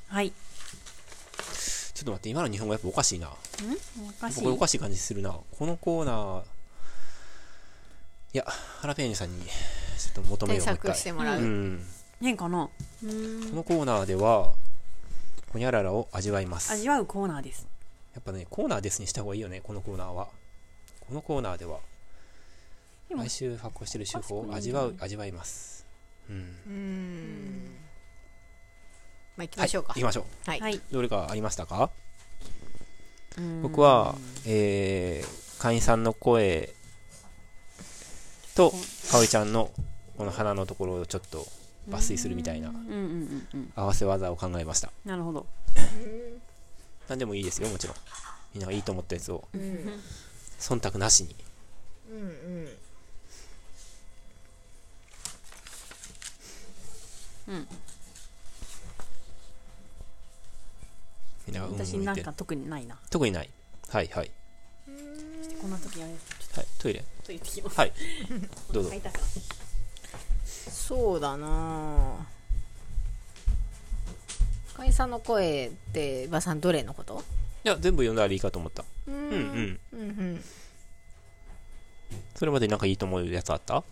はい。んちょっと待って、今の日本語やっぱおかしいな。おかしい？僕おかしい感じするな。このコーナー、いや、ハラペーニョさんに、ちょっと求めよう、もう一添削回。してもらう。うん。変かな？このコーナーでは、ほにゃららを味わいます。味わうコーナーです。やっぱね、コーナーですにした方がいいよね、このコーナーは。このコーナーでは、毎週発行してる手法を味わう、味わいます。うん。うんまあ行きはい、ましょうか行きましょう。はい、はい。どれかありましたか？うん僕は、えー、会員さんの声と、かおりちゃんのこの鼻のところをちょっと抜粋するみたいなうんうんうんうん。合わせ技を考えました。なるほど。何でもいいですよ、もちろん。みんながいいと思ったやつを、うん忖度なしに。うんうんみんながうんうん私言ってなんか特にないな。特にない。はいはい。こんな時あれです。はい、トイレ。ちょっと行ってきます。はい。[laughs] どうぞ買。いたから。そうだなあ会員さんの声って馬さんどれのこと？いや、全部読んだらいいかと思った。うんうんうん。うんうんそれまでなんかいいと思うやつあった？う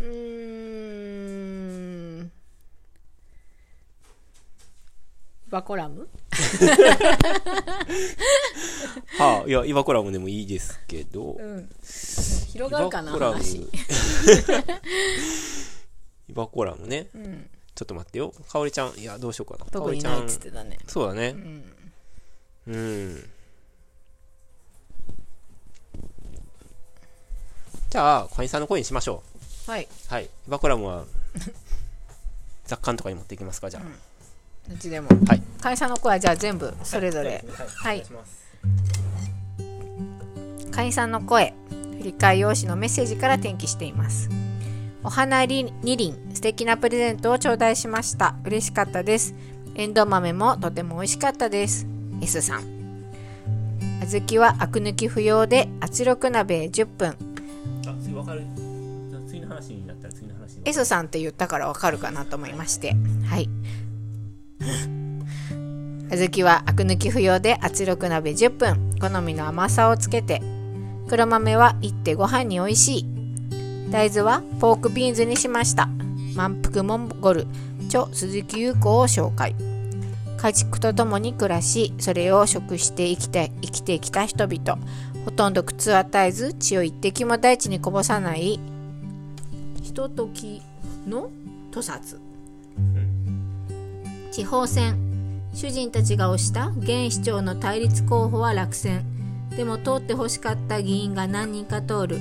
ーバコラム？[laughs] はあ、いや、イバコラムでもいいですけど、うん広がるかなイバコラム話 [laughs] イバコラムね。うんちょっと待ってよ。かおりちゃん、いや、どうしようかな。特にないっりちゃん、つってたねそうだねう。んうん。じゃあ、会員さんの声にしましょはい、う。はい。イバコラムは、[laughs] 雑感とかに持っていきますか、じゃあ。うちでも。はい。会員さんの声はじゃあ全部それぞれ。はい。はい。会員さんの声振り替え用紙のメッセージから転記しています。お花り二輪素敵なプレゼントを頂戴しました。嬉しかったです。エンドウ豆もとても美味しかったです。S さん。小豆はアク抜き不要で圧力鍋10分。あ、次分かる。次の話になったら次の話に。S さんって言ったからわかるかなと思いまして。はい小豆はアク抜き不要で圧力鍋10分。好みの甘さをつけて。黒豆はいってご飯に美味しい。大豆はポークビーンズにしました。満腹モンゴル。著鈴木優子を紹介。家畜と共に暮らしそれを食して生きて生きてきた人々。ほとんど苦痛を与えず血を一滴も大地にこぼさない。ひとときの屠殺、地方選。主人たちが推した現市長の対立候補は落選。でも通ってほしかった議員が何人か通る。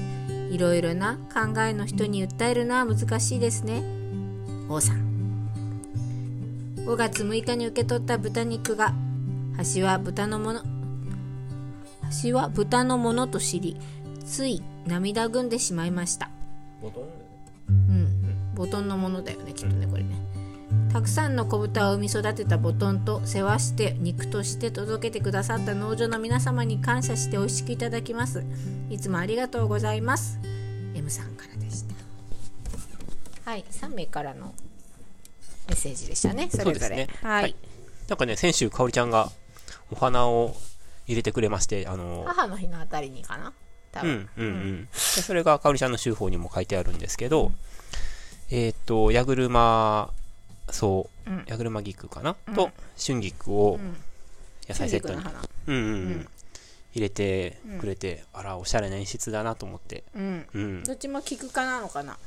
いろいろな考えの人に訴えるのは難しいですね。王さん。5月6日に受け取った豚肉が橋は豚のもの。橋は豚のものと知りつい涙ぐんでしまいました。ボトンうん、ボトンのものだよねきっとねこれねたくさんの子豚を産み育てたボトンと世話して肉として届けてくださった農場の皆様に感謝して美味しくいただきます。いつもありがとうございます。M さんからでしたはい3名からのメッセージでしたね。それぞれ。そうですね。はい、はい。なんかね、先週、かおりちゃんがお花を入れてくれまして、あの、母の日のあたりにかな？多分、うん、うん、うん。で、それがかおりちゃんの週報にも書いてあるんですけど、えーっと、矢車、そう。うん、矢車菊かな？と、春菊をん。野菜セットに。うんうんううん。ん入れてくれて、あら、おしゃれな演出だなと思って。うん。うん。どっちも菊科なのかな？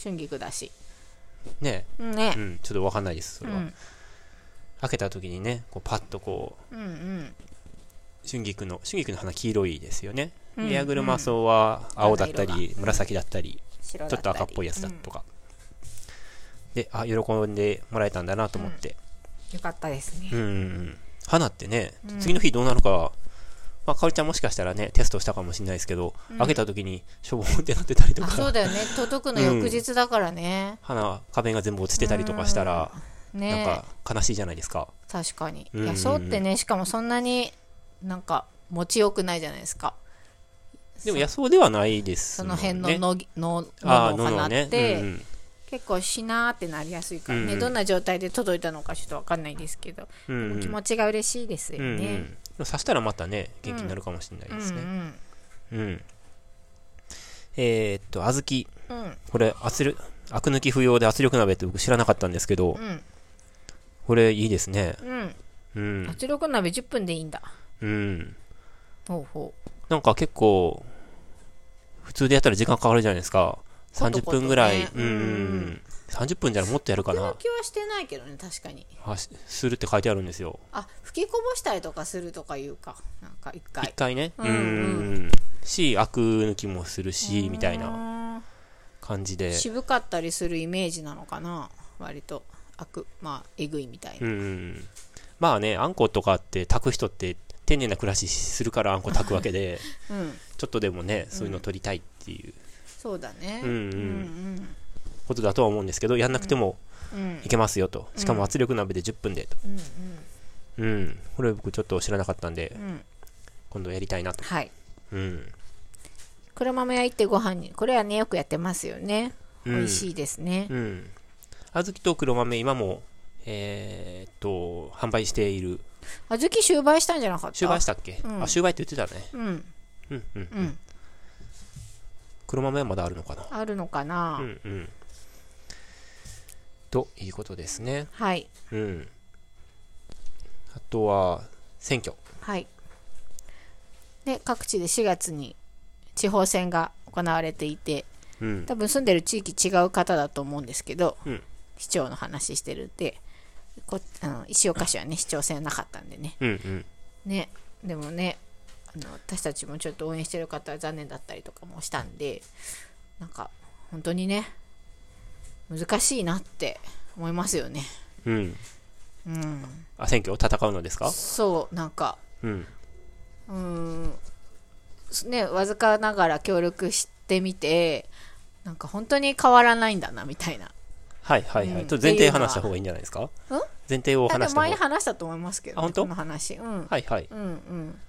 春菊だし。ねうんねうん、ちょっとわかんないです、それは。うん。開けた時にね、こうパッとこう、うんうん。春菊の、春菊の花黄色いですよね。うんで、矢車草は青だった花り、紫だったり、白ちょっと赤っぽいやつだとか。で、あ、喜んでもらえたんだなと思って。よかったですね。うん、うん、うん。花ってね、次の日どうなるか、まあ、かおりちゃんもしかしたらね、テストしたかもしれないですけど、開けた時にしょぼーんってなってたりとか、あそうだよね。届くの翌日だからね、花、花弁が全部落ちてたりとかしたら、なん。ね。か悲しいじゃないですか。確かに。うん。うんうん野草ってねしかもそんなになんか持ちよくないじゃないですか。でも野草ではないですもんその辺ね。のののあー野の花ねって、うんうん結構しなーってなりやすいからね、うんうんどんな状態で届いたのかちょっとわかんないですけど、うんうん気持ちが嬉しいですようんうんね、そしたらまたね、元気になるかもしれないですね。うん。えーっと、小豆。うんうんこれ、圧力、アク抜き不要で圧力鍋って僕知らなかったんですけど、うんこれいいですね。うんうん。圧力鍋10分でいいんだ。うん。ほうほなんか結構、普通でやったら時間かかるじゃないですか。30コトコトね分ぐらい。ううんん。30分じゃもっとやるかう。な拭。きはしてないけどね、確かに。あしするって書いてあるんですよ。あ、吹きこぼしたりとかするとか言うか。なんか一一回。回ね。ううんうんん。し、アク抜きもするし、みたいなな。感じで。渋かったりするイメージなのかな。割と。あく、まあ、えぐいみたいな。うん。まあね、あんことかって炊く人って丁寧な暮らしするからあんこ炊くわけで、[laughs] うん。ちょっとでもね、そういうの取りたいっていうそうだね。うんうんうんことだとは思うんですけど、やんなくてもうん。うんいけますよと。しかも圧力鍋で10分でと。うんうん。これ僕ちょっと知らなかったんでう、ん。今度やりたいなと。はい。うん。黒豆焼いてご飯に。これはね、よくやってますよね。うん美味しいですね。うん。小豆と黒豆、今も、えーっと、販売している。小豆終売したんじゃなかった？終売したっけ、うんあ、終売って言ってたね。うん。うんうん。うん。黒豆はまだあるのかな？あるのかな、うんうん。ということですね。はい。うん。あとは、選挙。はい。で、各地で4月に地方選が行われていて、うん。多分住んでる地域違う方だと思うんですけど、うん市長の話してるんで、こあの石岡市はね、市長選なかったんでね。うんうん。ね、でもね、あの私たちもちょっと応援してる方は残念だったりとかもしたんで、なんか、本当にね、難しいなって思いますよね。うん。うん。あ、選挙戦うのですか？そう、なんか、うん。うーん、ね、わずかながら協力してみて、なんか本当に変わらないんだな、みたいな。はいはいはい。うんと前提話した方がいいんじゃないですか？うん前提を話した方が。話したと思いますけど、あ本当？この話。うん。はいはい。うんうん。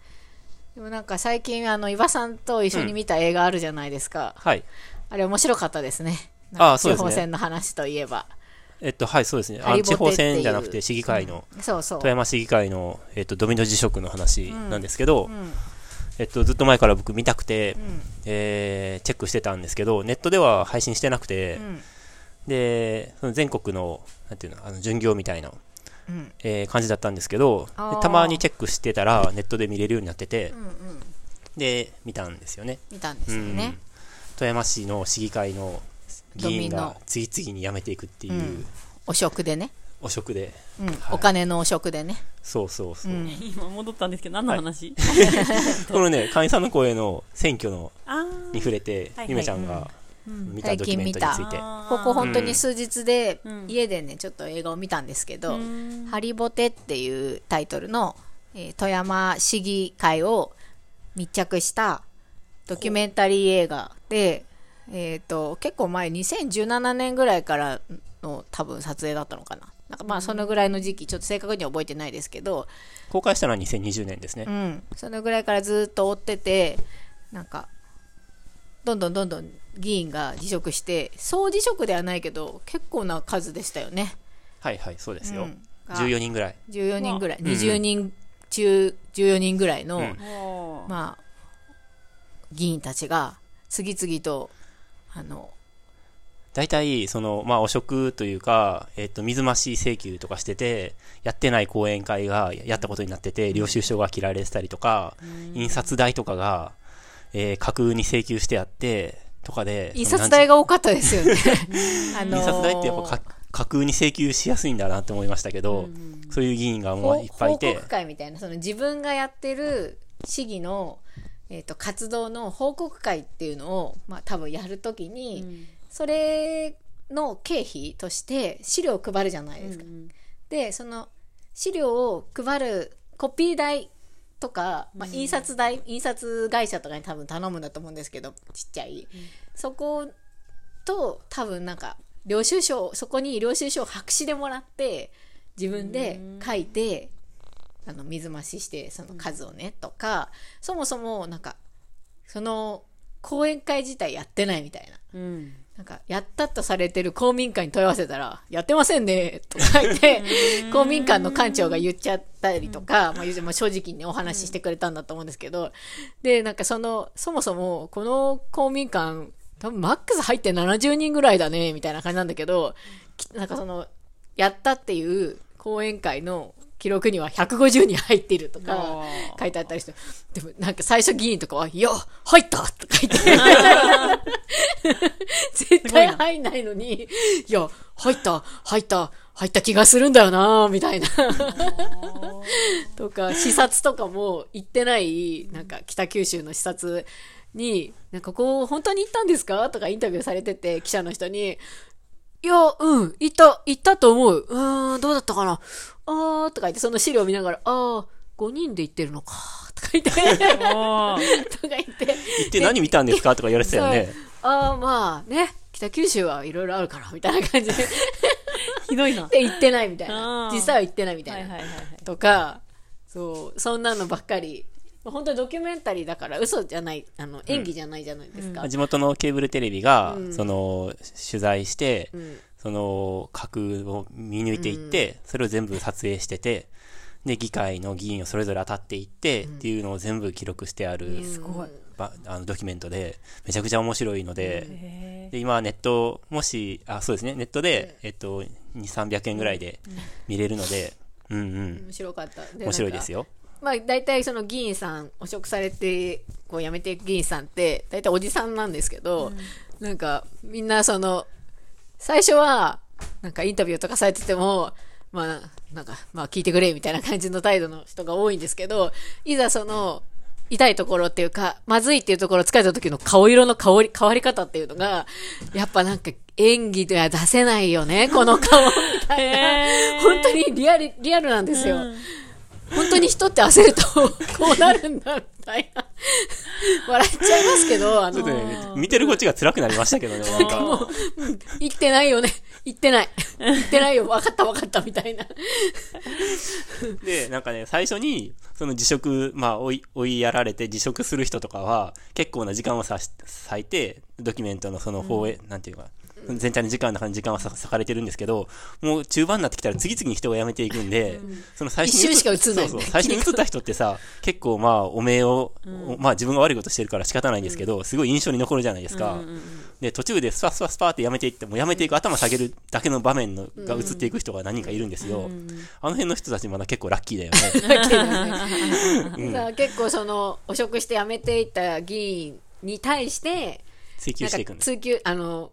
でもなんか最近、あの、岩さんと一緒に見た映画あるじゃないですか。はい。あれ面白かったですね。あそうですね地方選の話といえば。えっと、はい、そうですね。あ地方選じゃなくて市議会の、そうそう。富山市議会の、えっと、ドミノ辞職の話なんですけど、うん。えっと、ずっと前から僕見たくて、うん。えーチェックしてたんですけど、ネットでは配信してなくて、うん。で、その全国の、なんていうの、あの、巡業みたいな、うん。えー感じだったんですけど、たまにチェックしてたら、ネットで見れるようになってて、うん。うん。で、見たんですよね。見たんですよね。うん富山市の市議会の議員が次々に辞めていくっていう、うんお食でね。汚職で、うん。はいお金のお食でね。そうそうそう。うん。今戻ったんですけど、何の話、[laughs] このね、会員さんの声の選挙のあに触れて、はいはいゆめちゃんがうん見たドキュメントについて。あここ本当に数日でうん。家でねちょっと映画を見たんですけど「うん。ハリボテ」っていうタイトルの、えー富山市議会を密着したドキュメンタリー映画で、えー、と結構前2017年ぐらいからの多分撮影だったのかな。なんかまあそのぐらいの時期ちょっと正確には覚えてないですけど、公開したのは2020年ですね。う。ん、そのぐらいからずっと追っててなんかどんどんどんどん議員が辞職して総辞職ではないけど結構な数でしたよね。はいはい、そうですよ。うん14人ぐらい。14人ぐらい、うん20人中14人ぐらいの、うんまあ、議員たちが次々とあの大体、その、まあ、汚職というか、えっ、と、水増し請求とかしてて、やってない講演会がやったことになってて、領収書が切られてたりとか、印刷代とかが、えー架空に請求してあって、とかで、印刷代が多かったですよね。あのー。印刷代ってやっぱか架空に請求しやすいんだなって思いましたけど、そういう議員がもういっぱいいて。報告、会みたいなその自分がやってる市議の、えー、と活動の報告会っていうのを、まあ、多分やるときに、それの経費として資料を配るじゃないですか。でその資料を配るコピー代とか、まあ、印刷代、印刷会社とかに多分頼むんだと思うんですけどちっちゃい、そこと多分なんか領収書そこに領収書を白紙でもらって自分で書いて、あの水増ししてその数をね、とかそもそもなんかその講演会自体やってないみたいな。うんなんか、やったとされてる公民館に問い合わせたら、やってませんね、とか言って、公民館の館長が言っちゃったりとか、まあ、正直にお話ししてくれたんだと思うんですけど、で、なんかその、そもそも、この公民館、多分マックス入って70人ぐらいだね、みたいな感じなんだけど、きなんかその、やったっていう講演会の記録には150人入っているとか書いてあったりして、でもなんか最初議員とかは、いや、入った!とか言って、絶対入んないのに、いや、入った、入った、入った気がするんだよなみたいな。とか、視察とかも行ってない、なんか北九州の視察に、なんかこう、本当に行ったんですか？とかインタビューされてて、記者の人に、いや、うん、行った、行ったと思う。うーん、どうだったかな？あー、とか言って、その資料を見ながら、あー、5人で行ってるのか、[laughs] とか言って、[laughs] とか言って、行って何見たんですか？とか言われてたよね。あー、まあね、北九州はいろいろあるから、みたいな感じ。で、[laughs] ひどいな。で、行ってないみたいな。実際は行ってないみたな。はいいはいはいはい。とか、そう、そんなのばっかり。本当にドキュメンタリーだから嘘じゃない、あの、演技じゃないじゃないですか。地元のケーブルテレビが、その、取材して、ん。その、核を見抜いていって、それを全部撮影してて、で、議会の議員をそれぞれ当たっていって、っていうのを全部記録してある、すごい。ばあのドキュメントで、めちゃくちゃ面白いので、へで、今ネット、もし、あ、そうですね、ネットで、えっと、2、300円ぐらいで見れるので、うんうん、面白かった。で面白いですよ。よ。まあ、大体その議員さん、汚職されて、こう辞めていく議員さんって、大体おじさんなんですけど、なんか、みんなその、最初は、なんかインタビューとかされてても、まあ、なんか、まあ聞いてくれ、みたいな感じの態度の人が多いんですけど、いざその、痛いところっていうか、まずいっていうところを疲れた時の顔色の香り、変わり方っていうのが、やっぱなんか演技では出せないよね、この顔、みたいな。本当にリアル、リアルなんですよ。本当に人って焦るとこうなるんだみたいな笑っちゃいますけどあちょっとのね、見てるこっちが辛くなりましたけどね、なんか。[laughs] 言ってないよね言ってない。言ってないよ。分かった分かったみたいな。で、なんかね、最初に、その辞職、まあ、追い、追いやられて辞職する人とかは、結構な時間をさし割いて、ドキュメントのその放映、なんていうか、全体の時間の中に時間はさ割かれてるんですけど、もう中盤になってきたら次々に人が辞めていくんで、その最初に映んない。そうそう、最初に映った人ってさ、結構まあ、お名を、まあ自分が悪いことしてるから仕方ないんですけど、すごい印象に残るじゃないですか。で、途中でスパスパスパって辞めていって、もう辞めていく、頭下げるだけの場面のが映っていく人が何人かいるんですよ。あの辺の人たちまだ結構ラッキーだよね。[laughs] さあ結構その汚職して辞めていった議員に対して追求していくんです。追求あの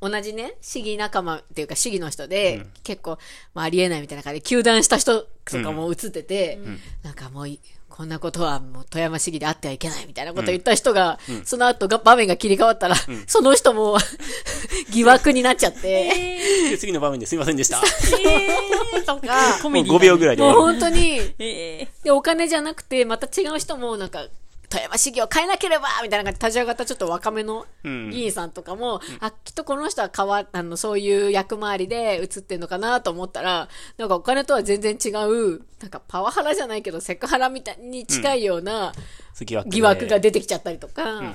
同じね市議仲間っていうか市議の人で、結構、まあ、ありえないみたいな感じで糾弾した人とかも映ってて、なんかもういこんなことはもう富山市議であってはいけないみたいなことを言った人が、その後が場面が切り替わったら、その人も [laughs] 疑惑になっちゃって、で次の場面ですいませんでした。とか、もう5秒ぐらいでもう。本当に、えで、お金じゃなくて、また違う人も、なんか、富山市議を変えなければみたいな感じで立ち上がったちょっと若めのうん。議員さんとかも、あ、きっとこの人は変わ、あの、そういう役回りで映ってんのかなと思ったら、なんかお金とは全然違う、なんかパワハラじゃないけど、セクハラみたいに近いような疑惑が出てきちゃったりとか、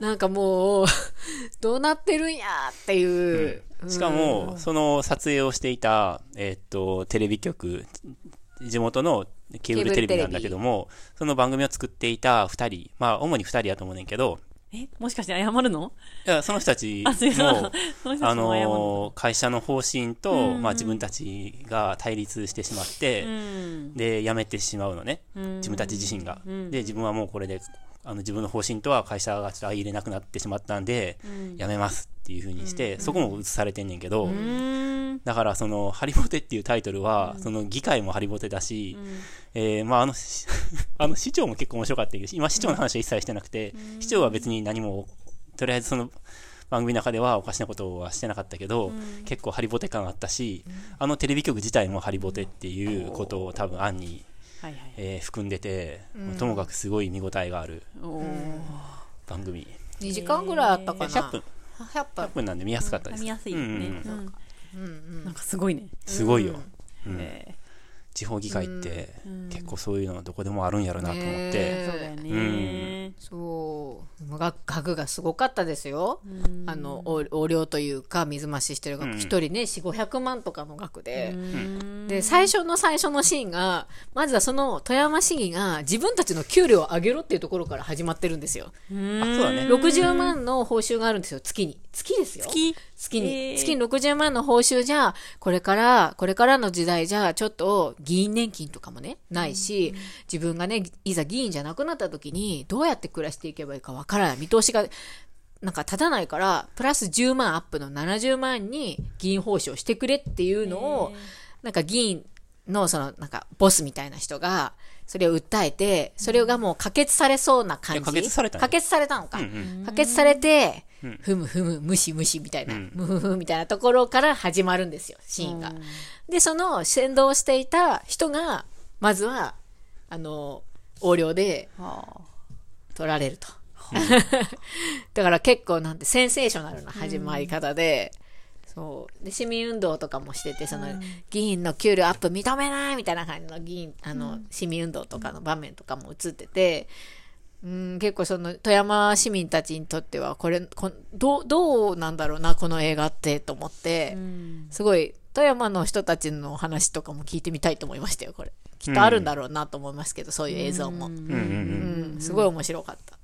なんかもう、[laughs] どうなってるんやっていう。しかも、その撮影をしていた、えーっと、テレビ局、地元のケーブルテレビなんだけども、その番組を作っていた二人、まあ、主に二人やと思うねんけど、えもしかして謝るの？いや、その人たち [laughs] もあの会社の方針と、まあ自分たちが対立してしまって、うん。で、辞めてしまうのね。うん。自分たち自身が。で、自分はもうこれで、あの自分の方針とは会社がちょっと相入れなくなってしまったんで、辞めますっていう風にして、そこも映されてんねんけど、うん。だからその、ハリボテっていうタイトルは、その議会もハリボテだし、えーまああの、し [laughs] あの市長も結構面白かったけど、今市長の話は一切してなくて、市長は別に何も、とりあえずその、番組の中ではおかしなことはしてなかったけど、結構ハリボテ感あったし、あのテレビ局自体もハリボテっていうことを多分案に、はいはい。えー含んでて、ともかくすごい見応えがある番組。2時間ぐらいあったかな。100分、100 100分なんで見やすかったです。見やすいですね。うんうんなんかすごいね。すごいよ。うんえ地方議会って結構そういうのどこでもあるんやろなと思って、ねーそうだよね。そう。が額がすごかったですよ。あの、横横領というか、水増ししてる額、一、人ね、4、500万とかの額で。で、最初の最初のシーンが、まずはその富山市議が自分たちの給料を上げろっていうところから始まってるんですよ。あそうだね。60万の報酬があるんですよ、月に。月ですよ。月？月に、えー。月に60万の報酬じゃ、これから、これからの時代じゃ、ちょっと議員年金とかもね、ないし、自分がね、いざ議員じゃなくなった時に、どうやって暮らしていけばいいかわからない。見通しが、なんか立たないから、プラス10万アップの70万に議員報酬をしてくれっていうのを、なんか議員のその、なんかボスみたいな人が、それを訴えて、それがもう可決されそうな感じ。可決されたの可決されたのか。うん可決されて、ふむふむ、むしむしみたいな、むふふみたいなところから始まるんですよ、シーンが。で、その先導していた人が、まずは、あの、横領で取られると。[laughs] だから結構なんてセンセーショナルな始まり方で、そう。で、市民運動とかもしてて、その、議員の給料アップ認めないみたいな感じの議員、あの、市民運動とかの場面とかも映ってて、うん、結構その、富山市民たちにとっては、これ、こどう、どうなんだろうな、この映画って、と思って、すごい、富山の人たちの話とかも聞いてみたいと思いましたよ、これ。きっとあるんだろうなと思いますけど、そういう映像も。うん。うん。うん。うん、すごい面白かった。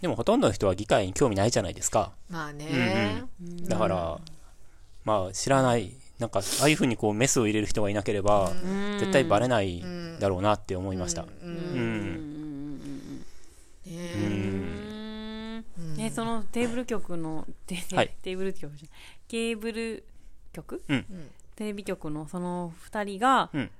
でもほとんどの人は議会に興味ないじゃないですか。まあね、だから、まあ知らない、なんかああいうふうにこうメスを入れる人がいなければ、絶対バレないだろうなって思いました。うん。えそのテーブル局のテはい。テーブル局じゃケーブル局、うん。テレビ局のその2人がうん。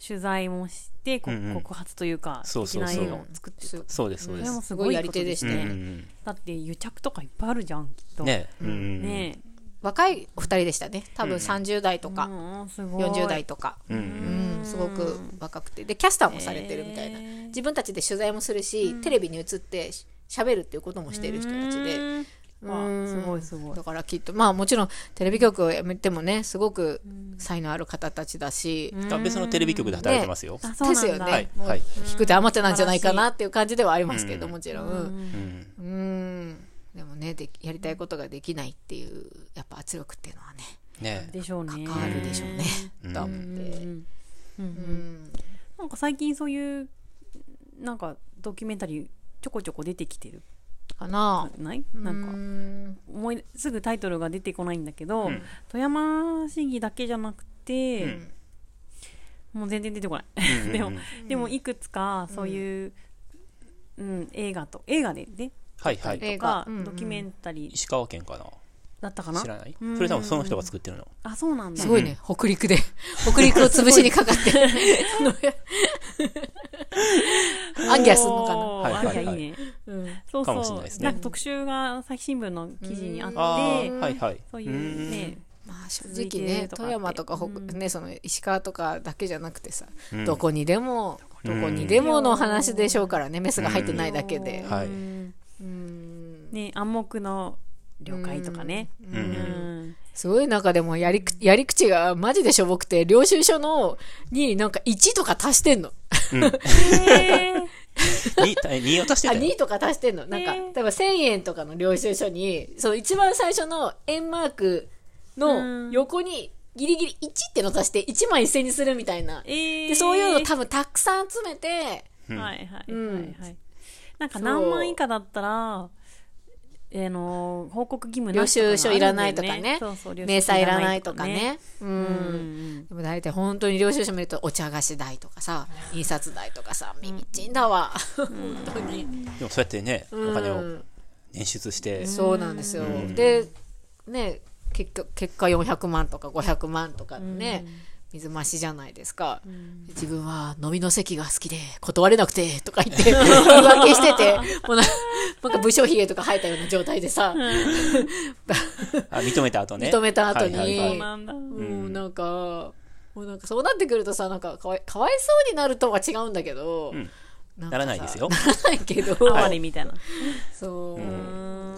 取材もして、こうんうん。告発というかそうそうそう。的な映画を作ってるそうです、そうでそれもす。すごいやり手でしたね。うんうんだって癒着とかいっぱいあるじゃんきっと。ね。うんうん。ね若いお二人でしたね。多分30代とえか、うんすごい40代とか。うんうんうん、すごく若くて。で、キャスターもされてるみたいな。自分たちで取材もするし、テレビに映ってし喋るっていうこともしてる人たちで。うんわすごいすごいだからきっと、まあもちろんテレビ局を辞めてもね、すごく才能ある方たちだし、あ別のテレビ局で働いてますよ。ですよねはい。はい。低くて余ってなんじゃないかなっていう感じではありますけど、うんもちろん。うんうんうん。でもねで、やりたいことができないっていう、やっぱ圧力っていうのはね、ね。でしょうね。関わるでしょうね、うん。と思って。うんうん。なんか最近そういうなんかドキュメンタリーちょこちょこ出てきてるかな。ないなんかうん思いすぐタイトルが出てこないんだけど、うん。富山市議だけじゃなくて、うん。もう全然出てこない。[laughs] でもでもいくつかそういう、うん映画と映画でねはいはい。映とか、画うんうん。ドキュメンタリー。石川県かな？だったかな？知らない？うん。それ多分その人が作ってるの。あそうなんだ。すごいね、北陸で。北陸を潰しにかかって。アンギャすんのかな？はいはいはい。アンギャいいね、うん。そうかもしれそうないですね。なんか特集が朝日新聞の記事にあってはいはい。そういうねまあ正直ね富山とか北、ねその石川とかだけじゃなくてさ、うん。どこにでもどこにでもの話でしょうからねメスが入ってないだけで、はいうん。うんね暗黙の了解とかね。うん。うん。すごい中でもやりくやり口がマジでしょぼくて領収書のになんか1とか足してんの。へーに、[laughs] 2を足してあたよ。2とか足してんの。なんか、例えば1000円とかの領収書にその一番最初の円マークの横にギリギリ1っての足して1万1000にするみたいな。えー。でそういうの多分たくさん集めてはいはいはいうんはい。[laughs] なんか何万以下だったら、えーの報告義務な領しとかがあるんだよ収書いらないとかね。明細いらないとかね。う。うん。ん。でも大体本当に領収書見るとお茶菓子代とかさ、印刷代とかさ、耳ちんだわ。本当に。でもそうやってね、お金をうん捻出して、そうなんですよ。ん。で、ね、結果、結果400万とか500万とかのね、水増しじゃないですか。自分は飲みの席が好きで断れなくてとか言って言い訳してて、もうななんか武将髭とか生えたような状態でさ、[laughs] あ認めた後ね。認めた後にはいはいはいそうなんだ。うん、なんか、もうなんかそうなってくるとさ、なんかかわいかわいそうになるとは違うんだけど、んなならないですよ。[laughs] ならないけど、[laughs] 哀れみたいな。そう、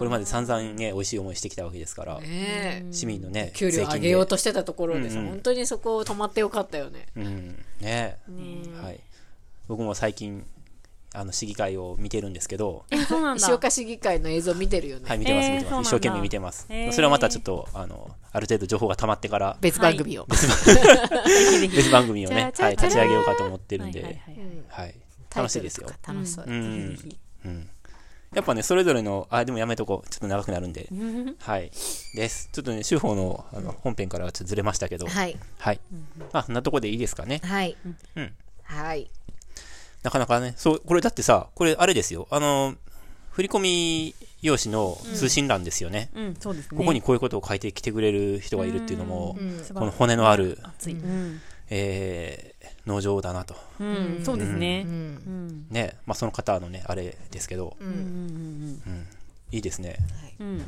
これまで散々ね、美味しい思いしてきたわけですから、ね市民のね、給料上げようとしてたところでさ、うんうん本当にそこを止まってよかったよね。うん、ねはい。僕も最近、あの、市議会を見てるんですけど。石岡市議会の映像見てるよね。[laughs] はい、見てます、えー見てます。一生懸命見てます。それはまたちょっと、あの、ある程度情報が溜まってから、別番組を。別番組をね、[laughs] はい、立ち上げよううかと思ってるんで、はいはいはいはい。タイトル楽しいですよ楽しそう。うん。やっぱね、それぞれの、あ、でもやめとこう。ちょっと長くなるんで。[laughs] はい。です。ちょっとね、手法のあの本編からはちょっとずれましたけど。はい。はい。まあ、そんなとこでいいですかね。はい。うん。はい。なかなかね、そう、これだってさ、これあれですよ。あの、振り込み用紙の通信欄ですよね。うん、そうですね。ここにこういうことを書いてきてくれる人がいるっていうのも、うんこの骨のある、熱い。うん。えー、農場だなと。うん、そうですね。う。うんん。ね、まあその方のね、あれですけど、う。うんん。うん、いいですね。うん。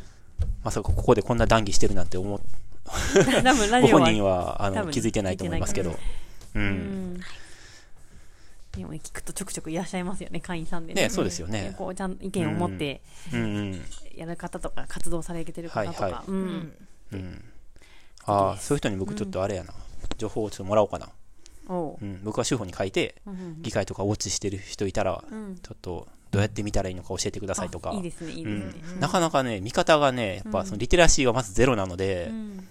まさかここでこんな談義してるなんて思。[laughs] ご本人はあの気づいてないと思いますけど、う。うんん。でも聞くとちょくちょくいらっしゃいますよね、会員さんでね、そうですよね。こうちゃん意見を持ってうんうん。やる方とか活動されてる方とか、はいはいうん、うん。ああ、そういう人に僕ちょっとあれやな。情報をちょっともらおうかな。おう。うん。僕は手法に書いて、うんうん議会とかウォッチしてる人いたら、うん。ちょっとどうやって見たらいいのか教えてくださいとか。あいいですねいいですね、うん、なかなかね、見方がね、やっぱそのリテラシーがまずゼロなので、うん。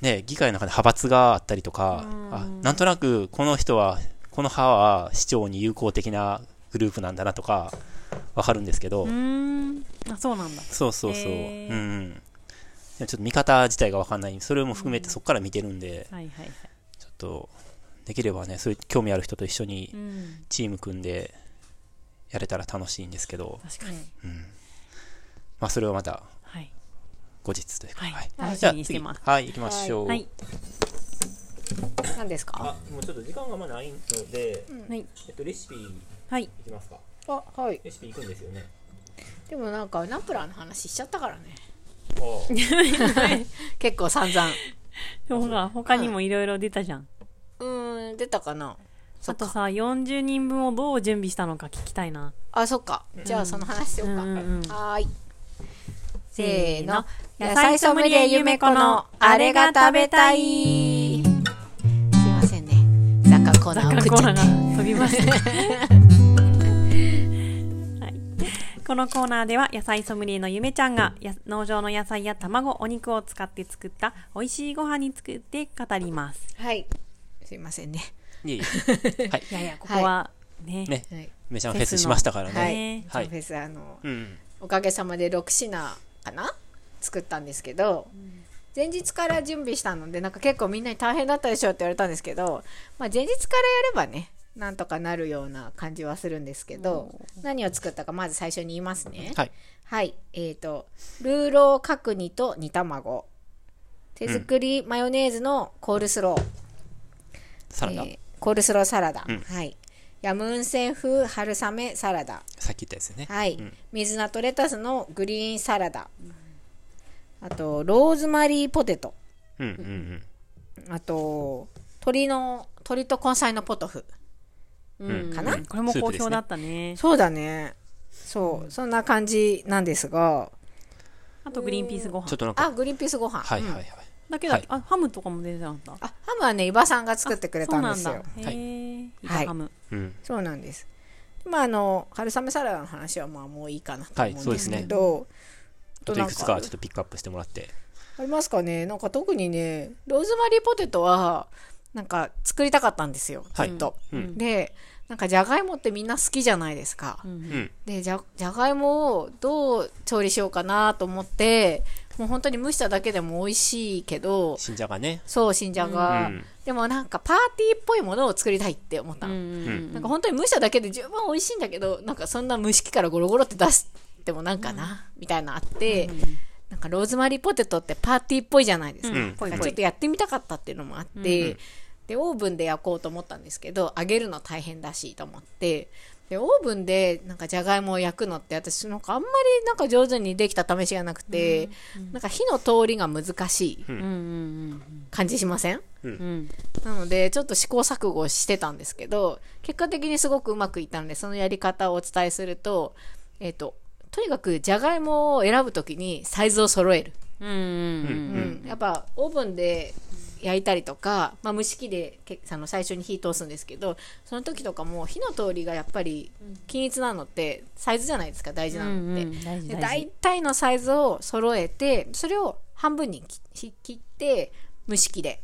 ね、議会の中で派閥があったりとか、うん。あなんとなくこの人は、この派は市長に友好的なグループなんだなとか、わかるんですけど、あそうなんだ。そうそうそう、へー。うんちょっと見方自体がわかんない、それも含めてそこから見てるんで、はいはいはい。ちょっと、できればね、そういう興味ある人と一緒にうん。チーム組んでやれたら楽しいんですけど、確かに。うん。まあ、それはまたはい。後日というか、はい。楽しじゃあみにしてます。次。はい、行きましょう。はい。何ですか？あ、もうちょっと時間がまないので、はい。えっと、レシピいはい。きますか。あ、はい。レシピいくんですよね。でもなんかナプラーの話しちゃったからね。お [laughs] 結構散々。ほら他にもいろいろ出たじゃん。うーん、出たかな。あとさ40人分をどう準備したのか聞きたいなあ、そっか。じゃあその話しようか。うんうんうんはーい。せーの。野菜ソムリエゆめこのあれが食べたい。すいませんね。雑貨コーナーを飛びました、[laughs] はい、このコーナーでは野菜ソムリエのゆめちゃんがや農場の野菜や卵お肉を使って作った美味しいご飯に作って語りますはい。すいませんね。いえいえ。[laughs] はい。いやいやここはね,、ね、はい。めちゃんフェスしましたからね。はい。ねはいフェスあの、うん。おかげさまで6品かな？作ったんですけど、前日から準備したのでなんか結構みんなに大変だったでしょって言われたんですけど、まあ、前日からやればねなんとかなるような感じはするんですけど、何を作ったかまず最初に言いますねはい。はいえっ、とルーロー角煮と煮卵手作りマヨネーズのコールスロー、サラダ、えーコールスローサラダ、うん。はい。ヤムウンセン風春雨サラダ。さっき言ったやつよね。はい、うん。水菜とレタスのグリーンサラダ、あとローズマリーポテト。うんうんうん。あと鶏の鶏と根菜のポトフ。うん。かな？これも好評だったね。そうだね。そう。そんな感じなんですが。あとグリーンピースご飯。ちょっとなんか、あグリーンピースご飯。うんはいはい。はい。だけど、はい。あハムとかも出てなかった？あハムはね伊庭さんが作ってくれたんですよ。そうなんだ。へえ、はい。ハム。うん。そうなんです。まああの春雨サラダの話はまあもういいかなと思うんですけはいど、ちょっといくつかちょっとピックアップしてもらって。ありますかね？なんか特にねローズマリーポテトはなんか作りたかったんですよ。ずはい。っと、うん。でなんかじゃがいもってみんな好きじゃないですか、うんうん。でじゃじゃがいもをどう調理しようかなと思ってもう本当に蒸しただけでも美味しいけど新じゃがね。そう新じゃが、うん。でもなんかパーティーっぽいものを作りたいって思ったの、うんなんか本当に蒸しただけで十分美味しいんだけどなんかそんな蒸し器からゴロゴロって出してもなんかな、みたいなのあって、なんかローズマリーポテトってパーティーっぽいじゃないですか,、うん。ちょっとやってみたかったっていうのもあって、でオーブンで焼こうと思ったんですけど揚げるの大変だしと思ってでオーブンでなんかじゃがいもを焼くのって私なんかあんまりなんか上手にできた試しがなくて、なんか火の通りが難しいうん。うん感じしません？うん。うん。なのでちょっと試行錯誤してたんですけど結果的にすごくうまくいったのでそのやり方をお伝えすると,、えっととにかくじゃがいもを選ぶときにサイズを揃える、うんうん。うん。やっぱオーブンで焼いたりとか、まあ、蒸し器でけあの最初に火通すんですけどその時とかも火の通りがやっぱり均一なのってサイズじゃないですか大事なのって、うんうん大事で大大事体のサイズを揃えてそれを半分に切切って蒸し器で、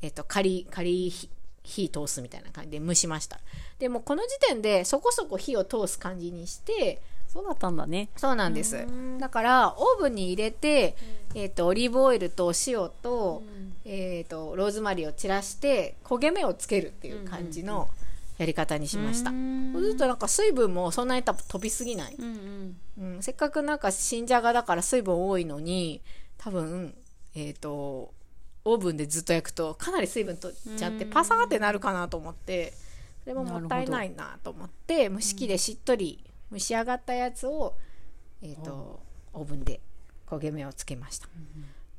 えっと仮仮火火通すみたいな感じで蒸しました。でもこの時点でそこそこ火を通す感じにしてそうだったんだね。そうなんです。だから、オーブンに入れて、えっ、と、オリーブオイルと塩と、えっ、と、ローズマリーを散らして、焦げ目をつけるっていう感じのやり方にしました。そうするとなんか水分もそんなに多分飛びすぎない。うんうん。うん、せっかくなんか新じゃがだから水分多いのに、多分、えっ、と、オーブンでずっと焼くとかなり水分取っちゃってパサーってなるかなと思って、それももったいないなと思って、蒸し器でしっとり蒸し上がったやつを、えっ、と、オーブンで焦げ目をつけました。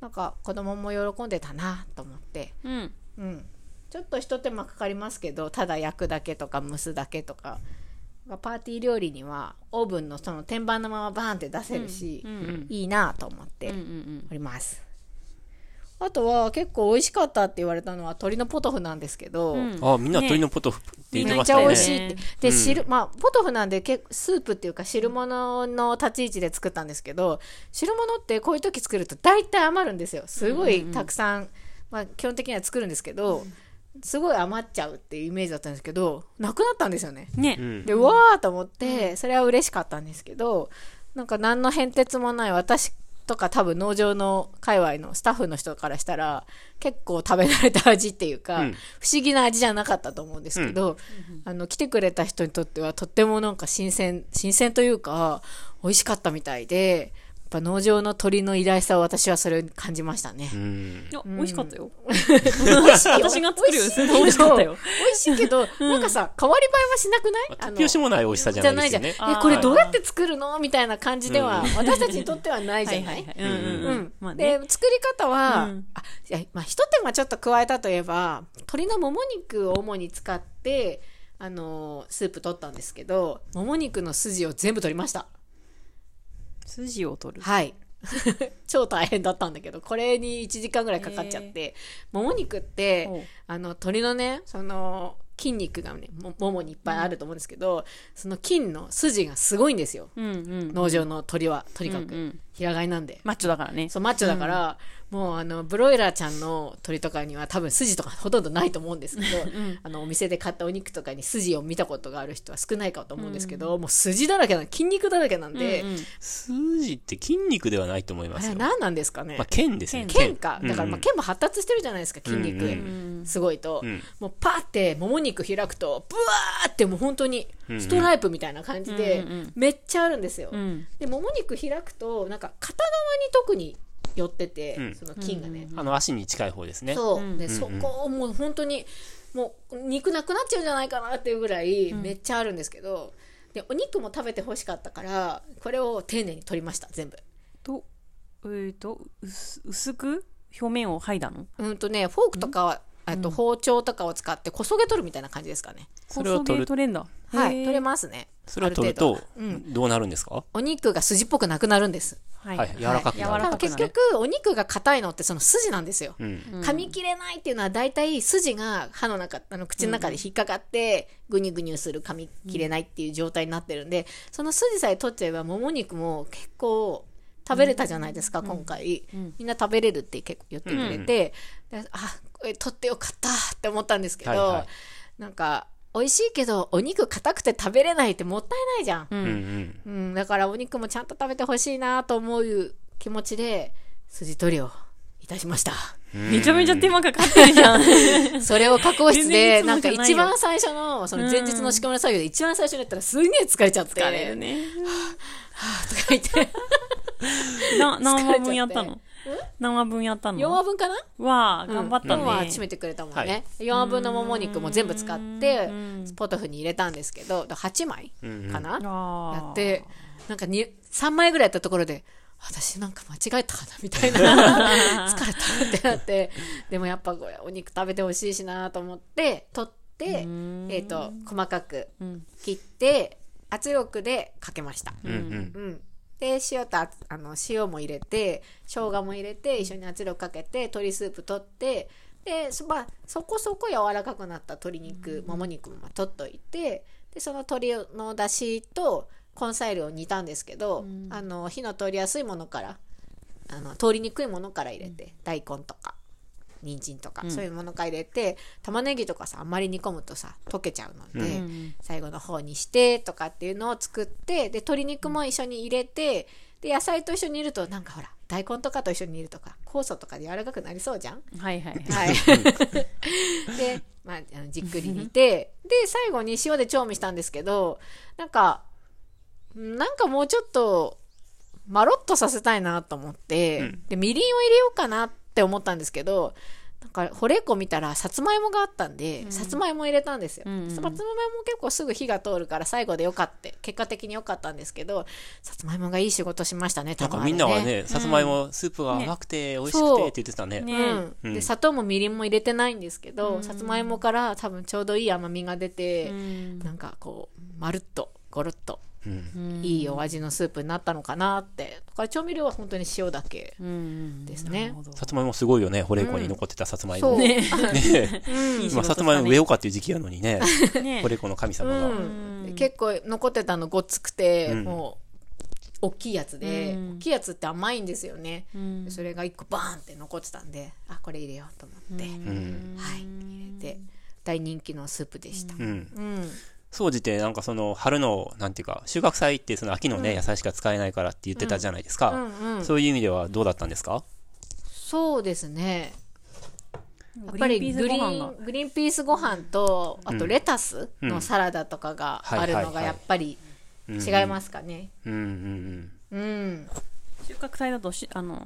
なんか子供も喜んでたなと思って、うん。うん、ちょっとひと手間かかりますけどただ焼くだけとか蒸すだけとかパーティー料理にはオーブンのその天板のままバーンって出せるし、いいなと思ってうんうん。おります、あとは結構美味しかったって言われたのは鶏のポトフなんですけど、うん。あ、みんな鶏のポトフって言ってめっちましたよね。ゃ美味しいって。で、汁、まあ、ポトフなんで、けスープっていうか汁物の立ち位置で作ったんですけど、汁物ってこういう時作ると大体余るんですよ。すごいたくさん、まあ、基本的には作るんですけど、すごい余っちゃうっていうイメージだったんですけど、なくなったんですよね。ね。うん。で、うわーと思って、それは嬉しかったんですけど、なんか何の変哲もない私とか多分農場の界隈のスタッフの人からしたら、結構食べ慣れた味っていうか、うん。不思議な味じゃなかったと思うんですけど、あの、来てくれた人にとってはとってもなんか新鮮、新鮮というか、美味しかったみたいで、ぱ農場の鳥の偉大さを私はそれを感じましたね。うん。いや、美味しかったよ。[laughs] 美味しいよ私が作るより美味しかったよ。美味しいけど、なんかさ、変わり映えはしなくない？あの突拍子もない美味しさじゃないじ。ゃないじゃん。え、これどうやって作るの？みたいな感じでは、私たちにとってはないじゃない？うんうんううんん。まあねで、作り方は、うんあ、いや、まあ、一手間ちょっと加えたといえば、鶏のもも肉を主に使って、あの、スープ取ったんですけど、もも肉の筋を全部取りました。筋を取る。はい。[laughs] 超大変だったんだけど、これに1時間ぐらいかかっちゃって、もも肉ってあの、鶏のね、その、筋肉がね、もももにいっぱいあると思うんですけど、その筋の筋がすごいんですよ。うんうん。農場の鳥は、とにかく。うんうん平飼いなんで。マッチョだからね。そう、マッチョだから、もうあの、ブロイラーちゃんの鳥とかには多分筋とかほとんどないと思うんですけど、あの、お店で買ったお肉とかに筋を見たことがある人は少ないかと思うんですけど、もう筋だらけな、筋肉だらけなんで、うんうん。筋って筋肉ではないと思いまあすよ。れ何なんですかね、まあ、腱ですね。腱か。だからまあうん腱も発達してるじゃないですか、筋肉。うんすごいと、うん。もうパーってもも肉開くと、ブワーってもう本当にストライプみたいな感じで、うんうんめっちゃあるんですよ。うん。で、もも肉開くと、なんか片側に特に寄ってて、うんその筋がね。あの足に近い方ですね。そう。で、んそこをもう本当に、もう肉なくなっちゃうんじゃないかなっていうぐらい、めっちゃあるんですけど、で、お肉も食べて欲しかったから、これを丁寧に取りました、全部。と、えーと、薄薄く表面を剥いだの？うんとね、フォークとかは、あと包丁とかを使ってこそげ取るみたいな感じですかね。それを取る取れんだ。はい。取れまますね。それを取るとある程度、うん。どうなるんですか？お肉が筋っぽくなくなるんです。ははい、柔らかく柔なる。結局、お肉が硬いのってその筋なんですよ。うん。噛み切れないっていうのは大体筋が歯の中、あの口の中で引っかかって、ぐにゅぐにゅする噛み切れないっていう状態になってるんで、その筋さえ取っちゃえば、もも肉も結構食べれたじゃないですか、今回。みんな食べれるって結構言ってくれて、であ、取ってよかったって思ったんですけど、はいはいなんか、美味しいけど、お肉硬くて食べれないってもったいないじゃん。うんうん。うん、だからお肉もちゃんと食べてほしいなと思う気持ちで、筋取りをいたしました。めちゃめちゃ手間かかってるじゃん。[laughs] それを加工室で、なんか一番最初の、その前日の仕込みの作業で一番最初にやったらすんげえ疲れちゃって。疲れるね。とか言って。な何話分やったの？何話分やったの？4話分かな？わあ、頑張った4話ね。締めてくれたもんはね。4話分のもも肉も全部使って、ポトフに入れたんですけど、8枚かな？やって、なんかに3枚ぐらいやったところで、私なんか間違えたかな？みたいな。[laughs] 疲れたってなって、でもやっぱこれお肉食べてほしいしなと思って、取って、えっ、と、細かく切って、圧力でかけました。うんうん。うん。で、塩とあ、あの、塩も入れて、生姜も入れて、一緒に圧力かけて、鶏スープ取って、で、そまあ、そこそこ柔らかくなった鶏肉、もも肉もまあ取っといて、で、その鶏の出汁と根菜類を煮たんですけど、あの、火の通りやすいものから、あの、通りにくいものから入れて、大根とか、人参とか、そういうものから入れて玉ねぎとかさあんまり煮込むとさ溶けちゃうので、最後の方にしてとかっていうのを作ってで鶏肉も一緒に入れてで野菜と一緒にいるとなんかほら大根とかと一緒にいるとか酵素とかで柔らかくなりそうじゃん？はいはい。はい。[laughs] で、まあ、あのじっくり煮て、で、最後に塩で調味したんですけど、なんか、なんかもうちょっと、まろっとさせたいなと思って、で、みりんを入れようかなって思ったんですけど、なんか、ホレコ見たら、さつまいもがあったんで、さつまいも入れたんですよ。んうんさつまいも結構すぐ火が通るから、最後でよかった。結果的によかったんですけど、さつまいもがいい仕事しましたね、なんか多分あれみんなはね、さつまいもスープが甘くて美味しくてって言ってたね。ね。うん。うん。で砂糖もみりんも入れてないんですけど、さつまいもから多分ちょうどいい甘みが出て、なんかこうまるっとゴロッとうん。いいお味のスープになったのかなって。だから調味料は本当に塩だけうん。ですね、さつまいもすごいよね、保冷庫に残ってたさつまいも。そう、ね。今、事さつまいも植えようかっていう時期やのにね、ね。保冷庫の神様が。結構残ってたのごっつくて、うん。もう大きいやつで、うん。大きいやつって甘いんですよね、それが1個バーンって残ってたんであこれ入れようと思って、うん。はい。入れて大人気のスープでした、うん。うん総じて、なんかその、春の、なんていうか、収穫祭ってその秋のね、野菜しか使えないからって言ってたじゃないですか。うんうんそういう意味ではどうだったんですか？そうですね。やっぱグリーンピースりグリーングリーンピースご飯とあとレタスのサラダとかがあるのがやっぱり違いますかね。うんうんうん。収穫祭だとし、あの